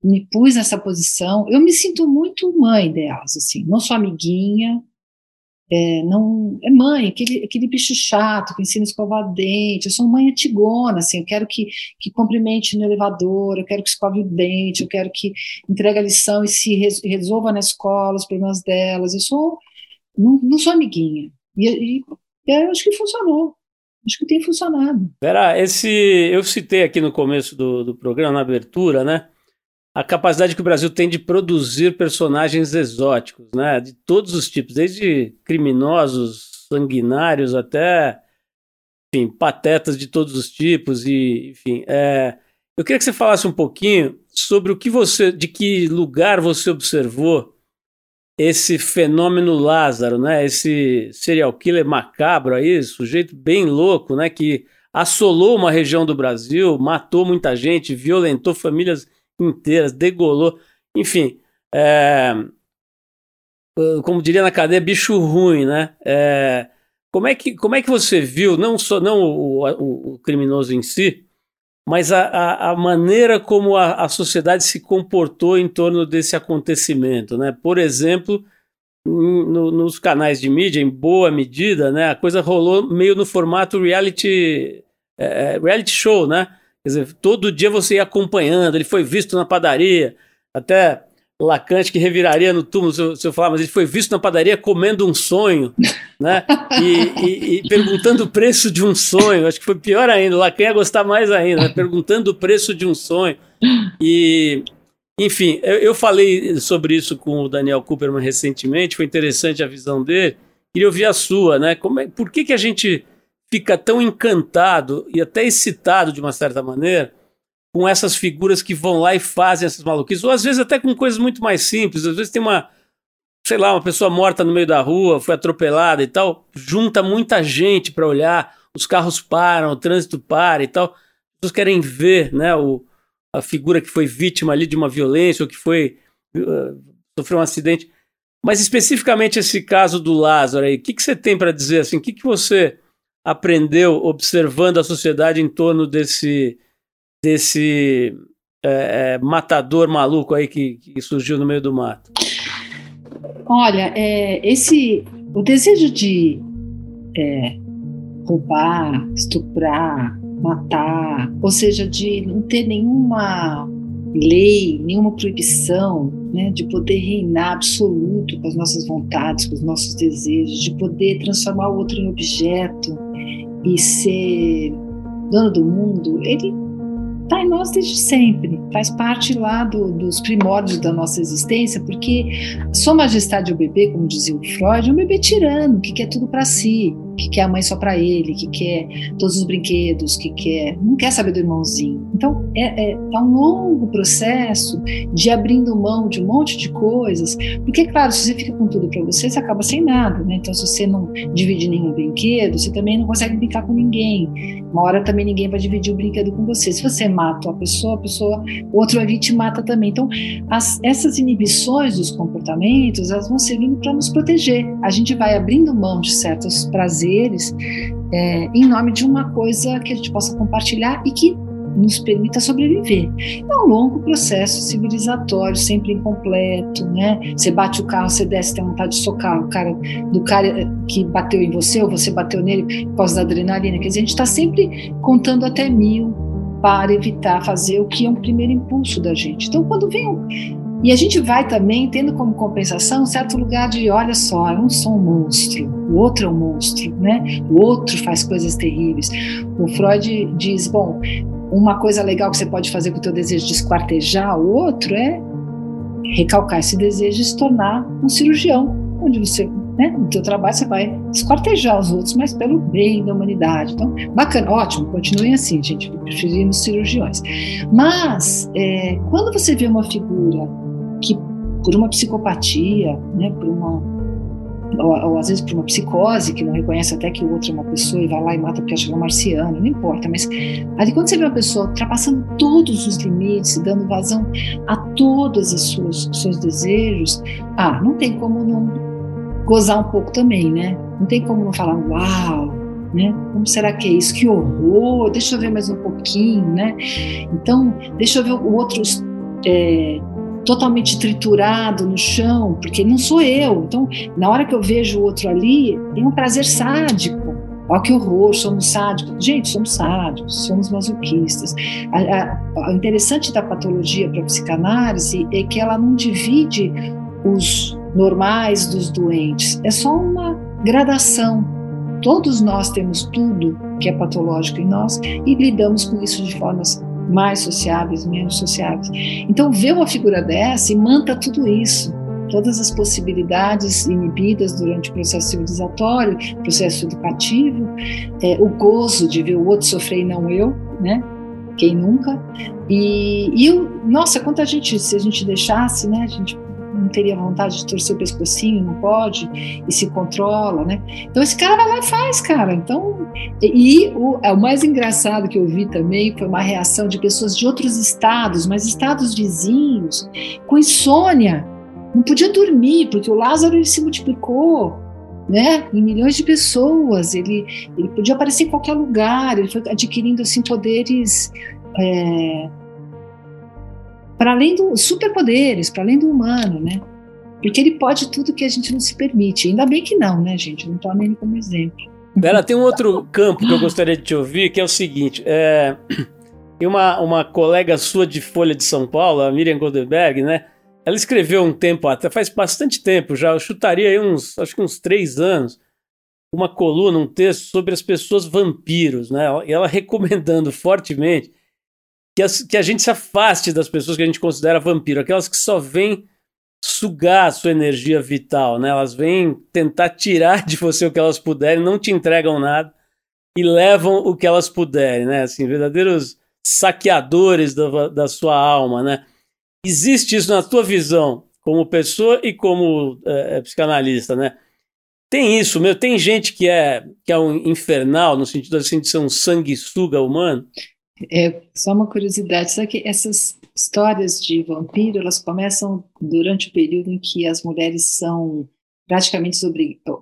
me pus nessa posição. Eu me sinto muito mãe delas, assim, não sou amiguinha, é, não é mãe, aquele, aquele bicho chato que ensina a escovar dente. Eu sou mãe antigona, assim, eu quero que, que cumprimente no elevador, eu quero que escove o dente, eu quero que entregue a lição e se resolva na escola os problemas delas. Eu sou, não, não sou amiguinha. E, e eu acho que funcionou. Acho que tem funcionado. Vera, esse eu citei aqui no começo do, do programa, na abertura, né? A capacidade que o Brasil tem de produzir personagens exóticos, né? De todos os tipos, desde criminosos, sanguinários até, enfim, patetas de todos os tipos e, enfim, é, eu queria que você falasse um pouquinho sobre o que você, de que lugar você observou esse fenômeno Lázaro, né? Esse serial killer macabro aí, sujeito bem louco, né? Que assolou uma região do Brasil, matou muita gente, violentou famílias inteiras, degolou, enfim, é, como diria na cadeia, bicho ruim, né? É, como, é que, como é que você viu, não só não o, o, o criminoso em si, mas a, a, a maneira como a, a, sociedade se comportou em torno desse acontecimento, né? Por exemplo, no, nos canais de mídia, em boa medida, né? A coisa rolou meio no formato reality, é, é reality show, né? Quer dizer, todo dia você ia acompanhando, ele foi visto na padaria, até Lacante que reviraria no túmulo se eu, se eu falar, mas ele foi visto na padaria comendo um sonho, né? E, e, e, perguntando o preço de um sonho. Acho que foi pior ainda. Lacan ia gostar mais ainda, né? perguntando o preço de um sonho. E, enfim, eu, eu, falei sobre isso com o Daniel Cooperman recentemente. Foi interessante a visão dele. Queria ouvir a sua, né? Como é, por que, que a gente fica tão encantado e até excitado de uma certa maneira com essas figuras que vão lá e fazem essas maluquices, ou às vezes até com coisas muito mais simples, às vezes tem uma, sei lá, uma pessoa morta no meio da rua, foi atropelada e tal, junta muita gente para olhar, os carros param, o trânsito para e tal, as pessoas querem ver, né, o, a figura que foi vítima ali de uma violência ou que foi uh, sofreu um acidente, mas especificamente esse caso do Lázaro aí, o que, que você tem para dizer assim, o que, que você aprendeu observando a sociedade em torno desse, desse é, é, matador maluco aí que, que, surgiu no meio do mato? Olha, é, esse o desejo de é, roubar, estuprar, matar, ou seja, de não ter nenhuma lei, nenhuma proibição, né, de poder reinar absoluto com as nossas vontades, com os nossos desejos, de poder transformar o outro em objeto e ser dono do mundo, ele está em nós desde sempre, faz parte lá do, dos primórdios da nossa existência, porque Sua Majestade o bebê, como dizia o Freud, é um bebê tirano, que quer tudo para si, que quer a mãe só para ele, que quer todos os brinquedos, que quer, não quer saber do irmãozinho. Então é, é, é um longo processo de abrindo mão de um monte de coisas, porque claro, se você fica com tudo para você, você acaba sem nada, né? Então se você não divide nenhum brinquedo, você também não consegue brincar com ninguém. Uma hora também ninguém vai dividir o brinquedo com você. Se você mata uma pessoa, a pessoa, o outro ali te mata também. Então as, essas inibições dos comportamentos, elas vão servindo para nos proteger. A gente vai abrindo mão de certos prazeres prazeres é, em nome de uma coisa que a gente possa compartilhar e que nos permita sobreviver. É um longo processo civilizatório, sempre incompleto, né? Você bate o carro, você desce, tem vontade de socar o cara do cara que bateu em você ou você bateu nele por causa da adrenalina. Quer dizer, a gente está sempre contando até mil para evitar fazer o que é um primeiro impulso da gente. Então, quando vem um, e a gente vai também tendo como compensação um certo lugar de, olha só, eu não sou um monstro, o outro é um monstro, né? O outro faz coisas terríveis. O Freud diz, bom, uma coisa legal que você pode fazer com o teu desejo de esquartejar o outro é recalcar esse desejo e se tornar um cirurgião, onde você, né, no teu trabalho você vai esquartejar os outros, mas pelo bem da humanidade. Então, bacana, ótimo, continuem assim, gente, preferimos cirurgiões. Mas, é, quando você vê uma figura por uma psicopatia, né, por uma ou, ou, às vezes por uma psicose, que não reconhece até que o outro é uma pessoa e vai lá e mata porque acha que é marciano, não importa. Mas ali quando você vê uma pessoa ultrapassando todos os limites, dando vazão a todos os seus, seus desejos, ah, não tem como não gozar um pouco também, né? Não tem como não falar, uau, né? Como será que é isso? Que horror! Deixa eu ver mais um pouquinho, né? Então, deixa eu ver o outro é, totalmente triturado no chão, porque não sou eu. Então, na hora que eu vejo o outro ali, tem um prazer sádico. Olha que horror, somos sádicos. Gente, somos sádicos, somos masoquistas. O interessante da patologia para a psicanálise é que ela não divide os normais dos doentes, é só uma gradação. Todos nós temos tudo que é patológico em nós e lidamos com isso de formas mais sociáveis, menos sociáveis. Então, ver uma figura dessa e manta tudo isso, todas as possibilidades inibidas durante o processo civilizatório, processo educativo, é, o gozo de ver o outro sofrer e não eu, né? Quem nunca? E, e nossa, quanta gente, se a gente deixasse, né? A gente não teria vontade de torcer o pescocinho, não pode, e se controla, né? Então esse cara vai lá e faz, cara. Então, e o, é, o mais engraçado que eu vi também foi uma reação de pessoas de outros estados, mas estados vizinhos, com insônia, não podia dormir, porque o Lázaro ele se multiplicou, né, em milhões de pessoas, ele, ele podia aparecer em qualquer lugar, ele foi adquirindo assim poderes é, para além dos superpoderes, para além do humano, né? Porque ele pode tudo que a gente não se permite. Ainda bem que não, né, gente? não tomem ele como exemplo. Bela, tem um outro campo que eu gostaria de te ouvir, que é o seguinte: é, tem uma, uma colega sua de Folha de São Paulo, a Miriam Goldenberg, né? Ela escreveu um tempo até, faz bastante tempo já, eu chutaria aí uns, acho que uns três anos, uma coluna, um texto sobre as pessoas vampiros, né? E ela recomendando fortemente que, as, que a gente se afaste das pessoas que a gente considera vampiro, aquelas que só vêm sugar a sua energia vital, né? Elas vêm tentar tirar de você o que elas puderem, não te entregam nada e levam o que elas puderem, né? Assim, verdadeiros saqueadores da, da sua alma, né? Existe isso na tua visão como pessoa e como é, psicanalista, né? Tem isso, meu. Tem gente que é que é um infernal no sentido assim de ser um sanguessuga humano. É só uma curiosidade, sabe que essas histórias de vampiro, elas começam durante o período em que as mulheres são praticamente,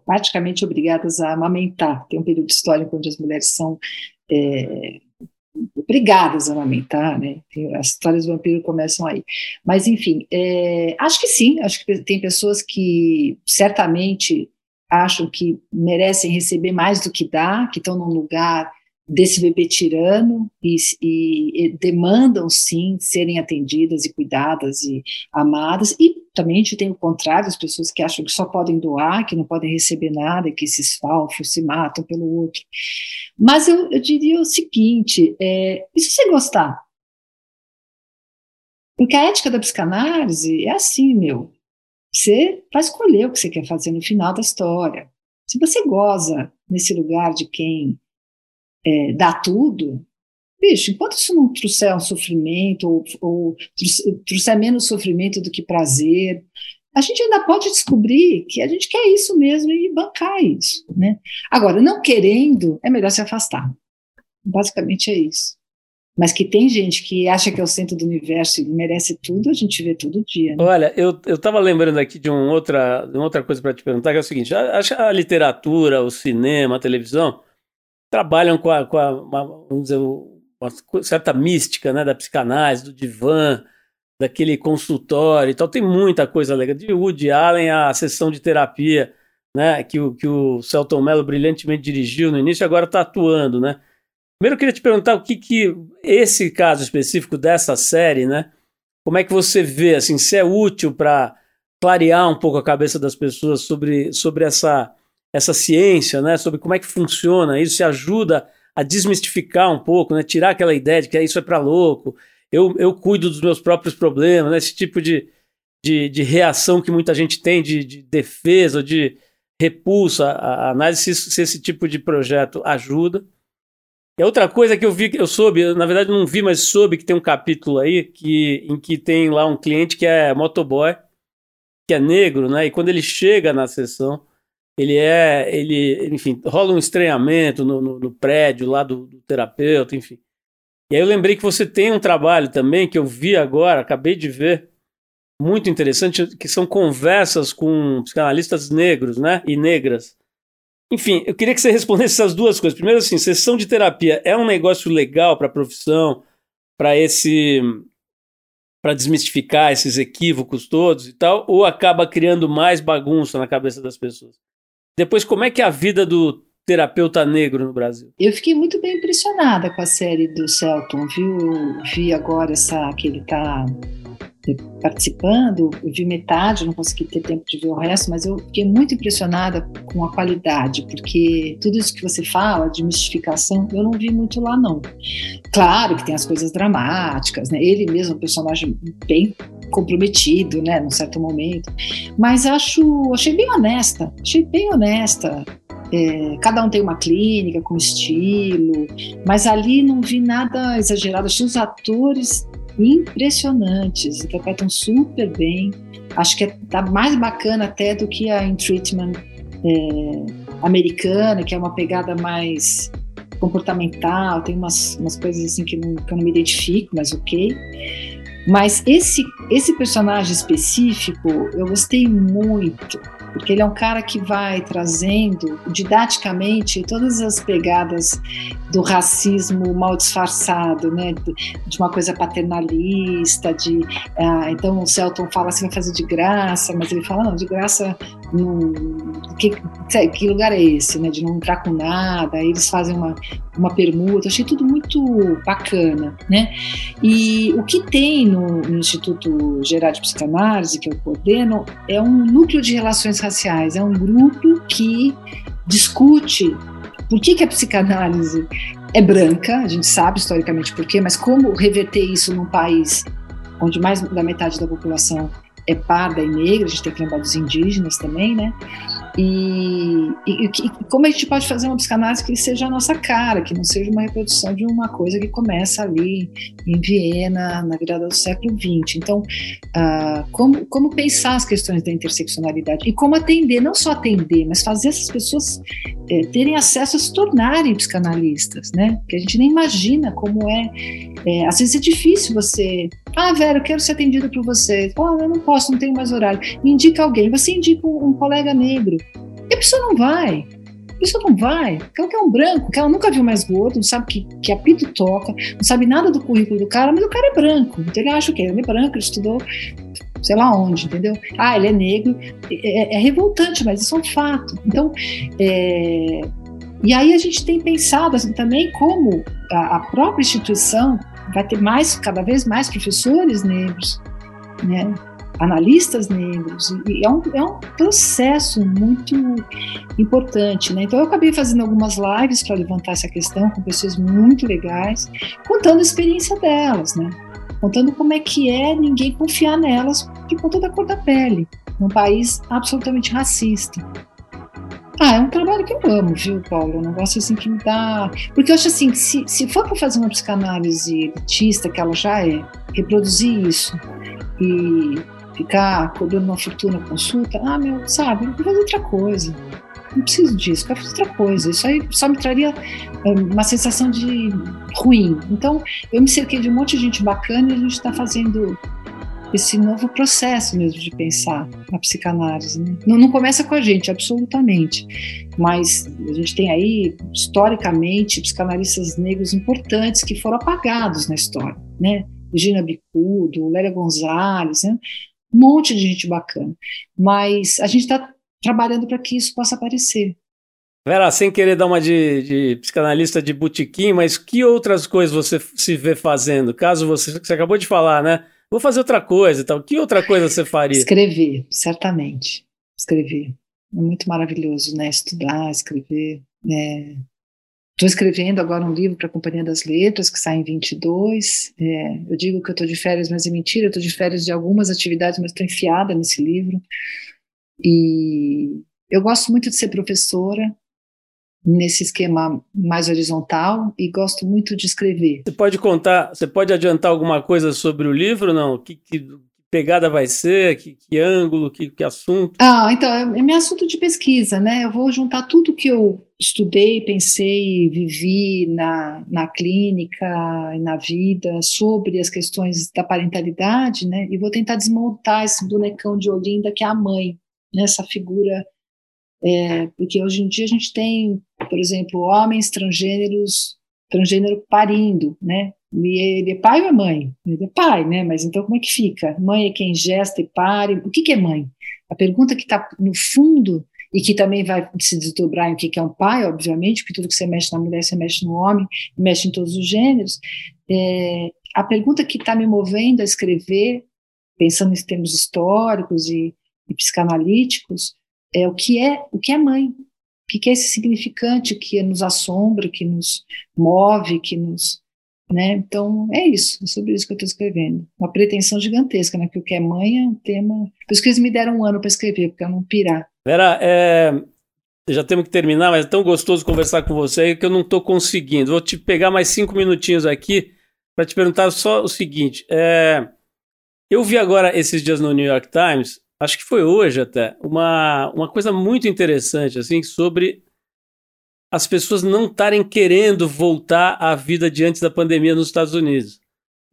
praticamente obrigadas a amamentar. Tem um período histórico onde as mulheres são é, obrigadas a amamentar, né? As histórias do vampiro começam aí. Mas, enfim, é, acho que sim, acho que tem pessoas que certamente acham que merecem receber mais do que dá, que estão num lugar desse bebê tirano e, e, e, demandam sim serem atendidas e cuidadas e amadas. E também a gente tem o contrário as pessoas que acham que só podem doar que não podem receber nada que se esfalfam se matam pelo outro. Mas eu, eu diria o seguinte é, e se você gostar? Porque a ética da psicanálise é assim meu. Você vai escolher o que você quer fazer no final da história. Se você goza nesse lugar de quem é, dar tudo, bicho, enquanto isso não trouxer um sofrimento ou, ou trouxer menos sofrimento do que prazer, a gente ainda pode descobrir que a gente quer isso mesmo e bancar isso, né? Agora, não querendo, é melhor se afastar. Basicamente é isso. Mas que tem gente que acha que é o centro do universo e merece tudo, a gente vê todo dia. Né? Olha, eu, eu lembrando aqui de, um outra, de uma outra coisa para te perguntar, que é o seguinte: a, a literatura, o cinema, a televisão, trabalham com a, com a uma, dizer, uma certa mística né, da psicanálise, do divã, daquele consultório e tal. Tem muita coisa legal. De Woody Allen, a sessão de terapia né, que, o, que o Celton Mello brilhantemente dirigiu no início, agora está atuando. Né? Primeiro eu queria te perguntar o que, que esse caso específico dessa série, né? Como é que você vê, assim, se é útil para clarear um pouco a cabeça das pessoas sobre, sobre essa essa ciência, né, sobre como é que funciona isso, se ajuda a desmistificar um pouco, né, tirar aquela ideia de que isso é para louco, eu, eu cuido dos meus próprios problemas, né, esse tipo de, de, de reação que muita gente tem de, de defesa, de repulsa a análise, se, se, esse tipo de projeto ajuda. E a outra coisa que eu vi, eu soube, na verdade não vi, mas soube que tem um capítulo aí que, em que tem lá um cliente que é motoboy, que é negro, né? E quando ele chega na sessão, ele é, ele, enfim, rola um estranhamento no, no, no prédio lá do, do, terapeuta, enfim. E aí eu lembrei que você tem um trabalho também que eu vi agora, acabei de ver, muito interessante, que são conversas com psicanalistas negros, né, e negras. Enfim, eu queria que você respondesse essas duas coisas. Primeiro, assim, sessão de terapia é um negócio legal para a profissão, para esse para desmistificar esses equívocos todos e tal, ou acaba criando mais bagunça na cabeça das pessoas? Depois, como é que é a vida do terapeuta negro no Brasil? Eu fiquei muito bem impressionada com a série do Celton, viu? Vi agora essa que ele está participando, eu vi metade, não consegui ter tempo de ver o resto, mas eu fiquei muito impressionada com a qualidade, porque tudo isso que você fala de mistificação, eu não vi muito lá não. Claro que tem as coisas dramáticas, né? Ele mesmo é um personagem bem comprometido, né, num certo momento, mas acho, achei bem honesta, achei bem honesta. É, cada um tem uma clínica com estilo, mas ali não vi nada exagerado. Achei os atores impressionantes, interpretam super bem. Acho que é, tá mais bacana até do que a In Treatment é, americana, que é uma pegada mais comportamental, tem umas, umas coisas assim que, não, que eu não me identifico, mas ok. Mas esse, esse personagem específico eu gostei muito porque ele é um cara que vai trazendo didaticamente todas as pegadas do racismo mal disfarçado, né, de uma coisa paternalista, de ah, então o Celton fala assim, vai fazer de graça, mas ele fala não, de graça num, que, que lugar é esse, né, de não entrar com nada, aí eles fazem uma, uma permuta, achei tudo muito bacana, né, e o que tem no, no Instituto Geral de Psicanálise, que eu coordeno, é um núcleo de relações raciais. É um grupo que discute por que, que a psicanálise é branca, a gente sabe historicamente por quê, mas como reverter isso num país onde mais da metade da população é parda e negra, a gente tem que lembrar dos indígenas também, né? E, e, e, como a gente pode fazer uma psicanálise que seja a nossa cara, que não seja uma reprodução de uma coisa que começa ali em Viena, na virada do século XX. Então, uh, como, como pensar as questões da interseccionalidade e como atender, não só atender, mas fazer essas pessoas é, terem acesso a se tornarem psicanalistas, né? Que a gente nem imagina como é. é às vezes é difícil você. Ah, eu quero ser atendida por você. Oh, eu não posso, não tenho mais horário. Me indica alguém. Você indica um, um colega negro. E a pessoa não vai. A pessoa não vai, ela quer um branco, que ela nunca viu mais gordo, não sabe que, que apito toca, não sabe nada do currículo do cara, mas o cara é branco. Então ele acha o quê? Ele é branco, ele estudou sei lá onde, entendeu? Ah, ele é negro. É, é revoltante, mas isso é um fato. Então, é, e aí a gente tem pensado assim, também como a, própria instituição vai ter mais, cada vez mais professores negros, né? analistas negros, e é um, é um processo muito importante. Né? Então, eu acabei fazendo algumas lives para levantar essa questão com pessoas muito legais, contando a experiência delas, né? contando como é que é ninguém confiar nelas de conta da cor da pele, num país absolutamente racista. Ah, é um trabalho que eu amo, viu, Paulo? Um negócio assim que me dá. Porque eu acho assim, se, se for para fazer uma psicanálise elitista, que ela já é, reproduzir isso e ficar cobrando uma fortuna consulta, ah, meu, sabe, eu vou fazer outra coisa não preciso disso, quero fazer outra coisa. Isso aí só me traria é, uma sensação de ruim. Então, eu me cerquei de um monte de gente bacana e a gente está fazendo esse novo processo mesmo de pensar a psicanálise. Né? Não, não, começa com a gente, absolutamente, mas a gente tem aí, historicamente, psicanalistas negros importantes que foram apagados na história, né? Regina Bicudo, Lélia Gonzalez, né? um monte de gente bacana. Mas a gente está trabalhando para que isso possa aparecer. Vera, sem querer dar uma de, de, psicanalista de botequim, mas que outras coisas você se vê fazendo? Caso você, você acabou de falar, né? Vou fazer outra coisa e tal. Que outra coisa você faria? Escrever, certamente. Escrever. É muito maravilhoso, né? Estudar, escrever. Estou é... escrevendo agora um livro para a Companhia das Letras, que sai em 22. É, eu digo que eu estou de férias, mas é mentira. Eu estou de férias de algumas atividades, mas estou enfiada nesse livro. E eu gosto muito de ser professora nesse esquema mais horizontal e gosto muito de escrever. Você pode contar, você pode adiantar alguma coisa sobre o livro, não? Que, que pegada vai ser, que, que ângulo, que, que, assunto? Ah, então, é, é meu assunto de pesquisa, né? Eu vou juntar tudo que eu estudei, pensei, vivi na, na clínica e na vida sobre as questões da parentalidade, né? E vou tentar desmontar esse bonecão de Olinda que é a mãe, né? essa figura. É, porque hoje em dia a gente tem, por exemplo, homens transgêneros, transgênero parindo, né? E ele é pai ou é mãe? Ele é pai, né? Mas então como é que fica? Mãe é quem gesta e pare. O que, que é mãe? A pergunta que está no fundo e que também vai se desdobrar em o que é um pai, obviamente, porque tudo que você mexe na mulher, você mexe no homem, mexe em todos os gêneros. É, a pergunta que está me movendo a escrever, pensando em termos históricos e, e, psicanalíticos, é o que é o que é mãe, o que é esse significante que nos assombra, que nos move, que nos né? Então, é isso, é sobre isso que eu estou escrevendo. Uma pretensão gigantesca, né? Porque o que é mãe é um tema. Por isso que eles me deram um ano para escrever, porque eu não pirar. Vera, é, já temos que terminar, mas é tão gostoso conversar com você que eu não estou conseguindo. Vou te pegar mais cinco minutinhos aqui para te perguntar só o seguinte. É, eu vi agora esses dias no New York Times, acho que foi hoje até, uma, uma coisa muito interessante assim sobre as pessoas não estarem querendo voltar à vida de antes da pandemia nos Estados Unidos.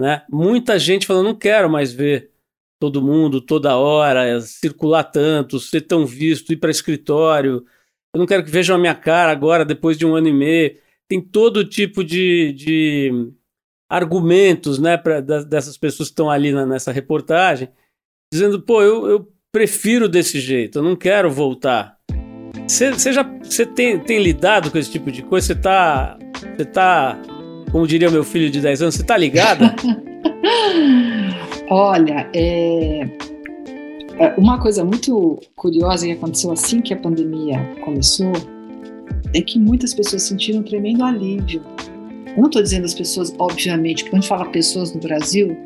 Né? Muita gente falando, não quero mais ver todo mundo, toda hora, circular tanto, ser tão visto, ir para escritório. Eu não quero que vejam a minha cara agora, depois de um ano e meio. Tem todo tipo de, de argumentos né, pra, dessas pessoas que estão ali na, nessa reportagem, dizendo: pô, eu, eu prefiro desse jeito, eu não quero voltar. Você já você tem, tem lidado com esse tipo de coisa? Você tá. Você tá. Como diria meu filho de 10 anos, você tá ligada? Olha, é, é, uma coisa muito curiosa que aconteceu assim que a pandemia começou é que muitas pessoas sentiram um tremendo alívio. Eu não estou dizendo as pessoas, obviamente, quando a gente fala pessoas no Brasil,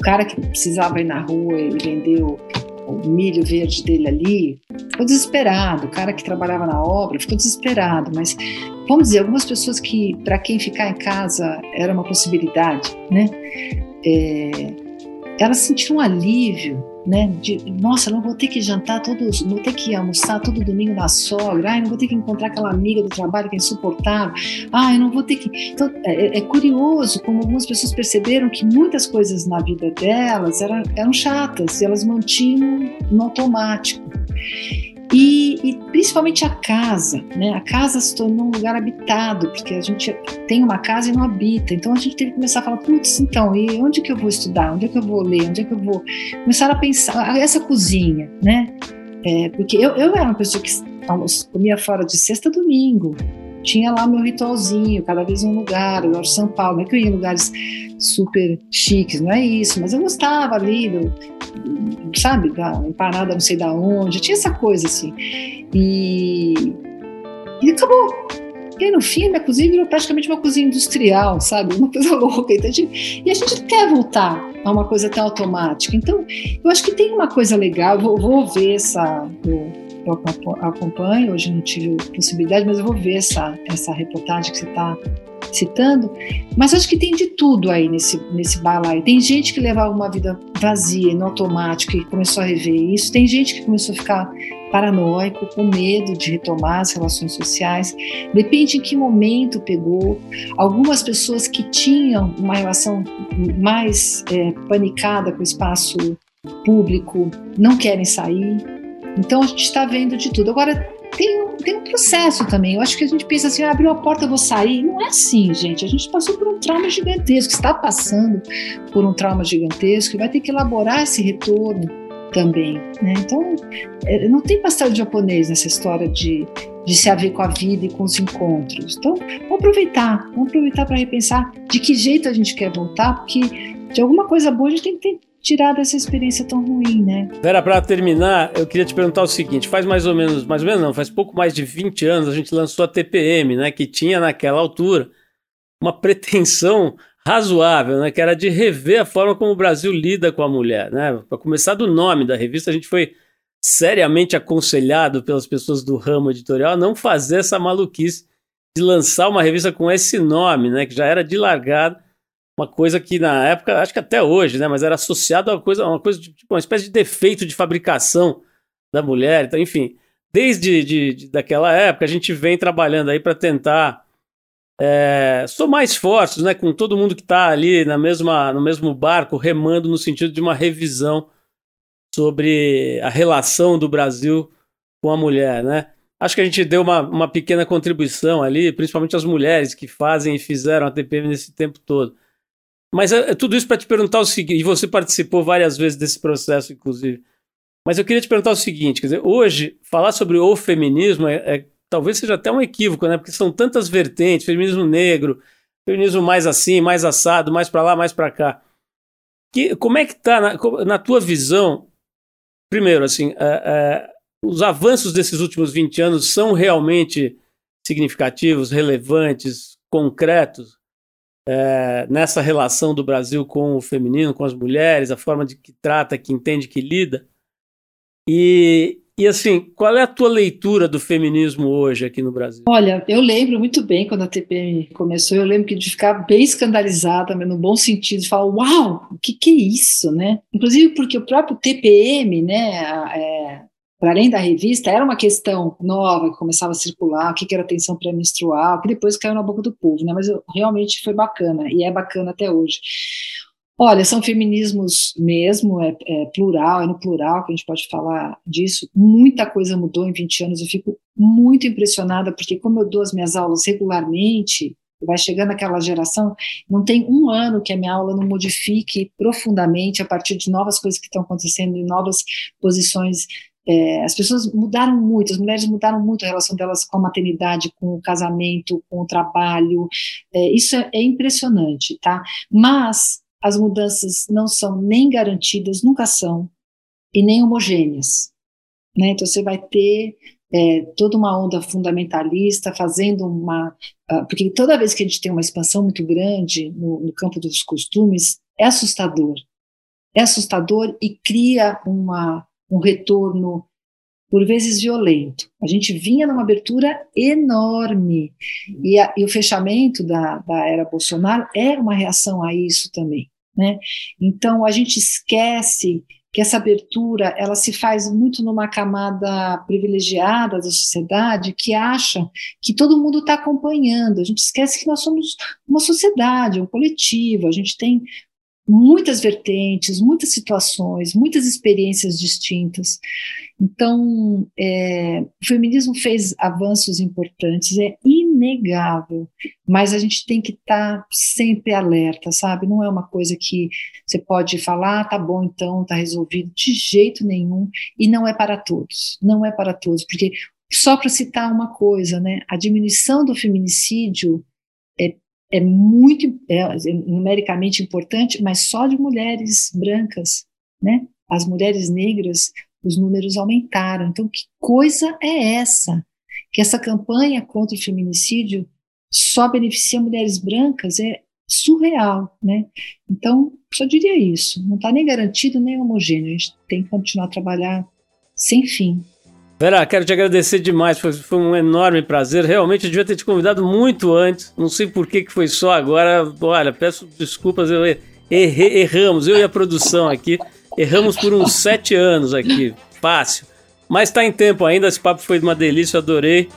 o cara que precisava ir na rua e vendeu o milho verde dele ali, ficou desesperado. O cara que trabalhava na obra ficou desesperado. Mas, vamos dizer, algumas pessoas que, para quem ficar em casa era uma possibilidade, né? É, elas sentiram um alívio, né? De, nossa, não vou ter que jantar todos, vou ter que almoçar todo domingo na sogra, ai, não vou ter que encontrar aquela amiga do trabalho que é insuportável, ai, não vou ter que. Então, é, é curioso como algumas pessoas perceberam que muitas coisas na vida delas eram, eram chatas e elas mantinham no automático. E, e, principalmente a casa, né? A casa se tornou um lugar habitado, porque a gente tem uma casa e não habita. Então a gente teve que começar a falar, putz, então, e onde que eu vou estudar? Onde é que eu vou ler? Onde é que eu vou? Começar a pensar, ah, essa cozinha, né? É, porque eu, eu era uma pessoa que comia fora de sexta a domingo, tinha lá meu ritualzinho, cada vez um lugar, eu São Paulo, não é que eu ia em lugares super chiques, não é isso, mas eu gostava ali do, sabe, da empanada não sei da onde, tinha essa coisa assim. E, e acabou. E no fim, minha cozinha virou praticamente uma cozinha industrial, sabe? Uma coisa louca. Então, a gente, e a gente quer voltar a uma coisa tão automática. Então, eu acho que tem uma coisa legal. Vou, vou ver essa. Eu, acompanho, hoje não tive possibilidade, mas eu vou ver essa, essa reportagem que você está citando, mas acho que tem de tudo aí nesse, nesse balaio. Tem gente que levava uma vida vazia, no automático, e começou a rever isso. Tem gente que começou a ficar paranoico, com medo de retomar as relações sociais. Depende em que momento pegou. Algumas pessoas que tinham uma relação mais é, panicada com o espaço público não querem sair. Então a gente está vendo de tudo. Agora, tem, tem um processo também. Eu acho que a gente pensa assim, ah, abriu a porta, eu vou sair. Não é assim, gente. A gente passou por um trauma gigantesco, está passando por um trauma gigantesco e vai ter que elaborar esse retorno também. Né? Então, é, não tem pastel japonês nessa história de, de se haver com a vida e com os encontros. Então, vamos aproveitar, vamos aproveitar para repensar de que jeito a gente quer voltar, porque de alguma coisa boa a gente tem que ter tirar dessa experiência tão ruim, né? Vera, para terminar, eu queria te perguntar o seguinte: faz mais ou menos, mais ou menos não, faz pouco mais de 20 anos a gente lançou a TPM, né? Que tinha naquela altura uma pretensão razoável, né? Que era de rever a forma como o Brasil lida com a mulher, né? Para começar do nome da revista, a gente foi seriamente aconselhado pelas pessoas do ramo editorial a não fazer essa maluquice de lançar uma revista com esse nome, né? Que já era de largada uma coisa que na época, acho que até hoje, né, mas era associado a uma coisa, uma coisa tipo uma espécie de defeito de fabricação da mulher, então, enfim, desde de, de, daquela época a gente vem trabalhando aí para tentar é, somar esforços, né, com todo mundo que está ali na mesma, no mesmo barco, remando no sentido de uma revisão sobre a relação do Brasil com a mulher, né? Acho que a gente deu uma, uma pequena contribuição ali, principalmente as mulheres que fazem e fizeram a TPM nesse tempo todo. Mas é, é tudo isso para te perguntar o seguinte, e você participou várias vezes desse processo, inclusive. Mas eu queria te perguntar o seguinte, quer dizer, hoje, falar sobre o feminismo é, é talvez seja até um equívoco, né? Porque são tantas vertentes, feminismo negro, feminismo mais assim, mais assado, mais para lá, mais para cá. Que, como é que tá, na, na tua visão, primeiro, assim, é, é, os avanços desses últimos 20 anos são realmente significativos, relevantes, concretos? É, nessa relação do Brasil com o feminino, com as mulheres, a forma de que trata, que entende, que lida. E, e assim, qual é a tua leitura do feminismo hoje aqui no Brasil? Olha, eu lembro muito bem quando a TPM começou, eu lembro de ficar bem escandalizada, no bom sentido, de falar, uau, o que, que é isso, né? Inclusive porque o próprio TPM, né, é, para além da revista, era uma questão nova que começava a circular, o que, era tensão pré-menstrual, que depois caiu na boca do povo, né? Mas realmente foi bacana, e é bacana até hoje. Olha, são feminismos mesmo, é, é, plural, é no plural que a gente pode falar disso. Muita coisa mudou em 20 anos, eu fico muito impressionada, porque como eu dou as minhas aulas regularmente, vai chegando aquela geração, não tem um ano que a minha aula não modifique profundamente a partir de novas coisas que estão acontecendo, e novas posições é, as pessoas mudaram muito, as mulheres mudaram muito a relação delas com a maternidade, com o casamento, com o trabalho. É, isso é, é impressionante, tá? Mas as mudanças não são nem garantidas, nunca são, e nem homogêneas. Né? Então você vai ter é, toda uma onda fundamentalista fazendo uma. Uh, porque toda vez que a gente tem uma expansão muito grande no, no campo dos costumes, é assustador. É assustador e cria uma um retorno, por vezes violento. A gente vinha numa abertura enorme, e, a, e o fechamento da, da era Bolsonaro é uma reação a isso também. Né? Então, a gente esquece que essa abertura ela se faz muito numa camada privilegiada da sociedade que acha que todo mundo está acompanhando. A gente esquece que nós somos uma sociedade, um coletivo. A gente tem muitas vertentes, muitas situações, muitas experiências distintas. Então, é, o feminismo fez avanços importantes, é inegável, mas a gente tem que estar tá sempre alerta, sabe? Não é uma coisa que você pode falar, ah, tá bom, então, tá resolvido, de jeito nenhum, e não é para todos, não é para todos, porque só para citar uma coisa, né, a diminuição do feminicídio é é muito é, numericamente importante, mas só de mulheres brancas, né? As mulheres negras, os números aumentaram. Então, que coisa é essa? Que essa campanha contra o feminicídio só beneficia mulheres brancas é surreal, né? Então, só diria isso. Não está nem garantido nem homogêneo. A gente tem que continuar a trabalhar sem fim Vera, quero te agradecer demais, foi, foi, um enorme prazer. Realmente eu devia ter te convidado muito antes, não sei por que, que foi só agora. Olha, peço desculpas, eu errei, erramos, eu e a produção aqui, erramos por uns sete anos aqui, fácil. Mas está em tempo ainda, esse papo foi uma delícia, adorei.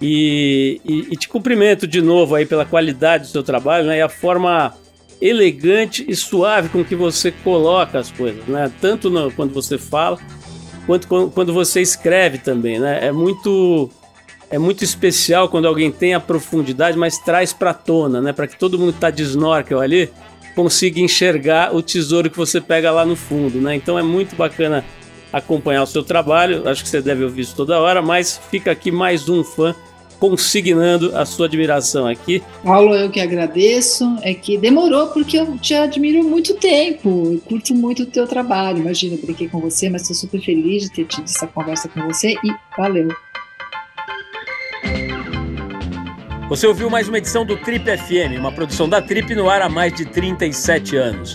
E, e, e, te cumprimento de novo aí pela qualidade do seu trabalho né, e a forma elegante e suave com que você coloca as coisas, né? Tanto no, quando você fala quanto quando você escreve também, né? É muito é muito especial quando alguém tem a profundidade, mas traz para tona, né? Para que todo mundo que tá de snorkel ali consiga enxergar o tesouro que você pega lá no fundo, né? Então é muito bacana acompanhar o seu trabalho. Acho que você deve ouvir isso toda hora, mas fica aqui mais um fã consignando a sua admiração aqui. Paulo, eu que agradeço. É que demorou porque eu te admiro muito tempo. Eu curto muito o teu trabalho. Imagina, eu brinquei com você, mas estou super feliz de ter tido essa conversa com você e valeu. Você ouviu mais uma edição do Trip FM, uma produção da Trip no ar há mais de 37 anos.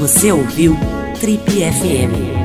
Você ouviu Trip FM.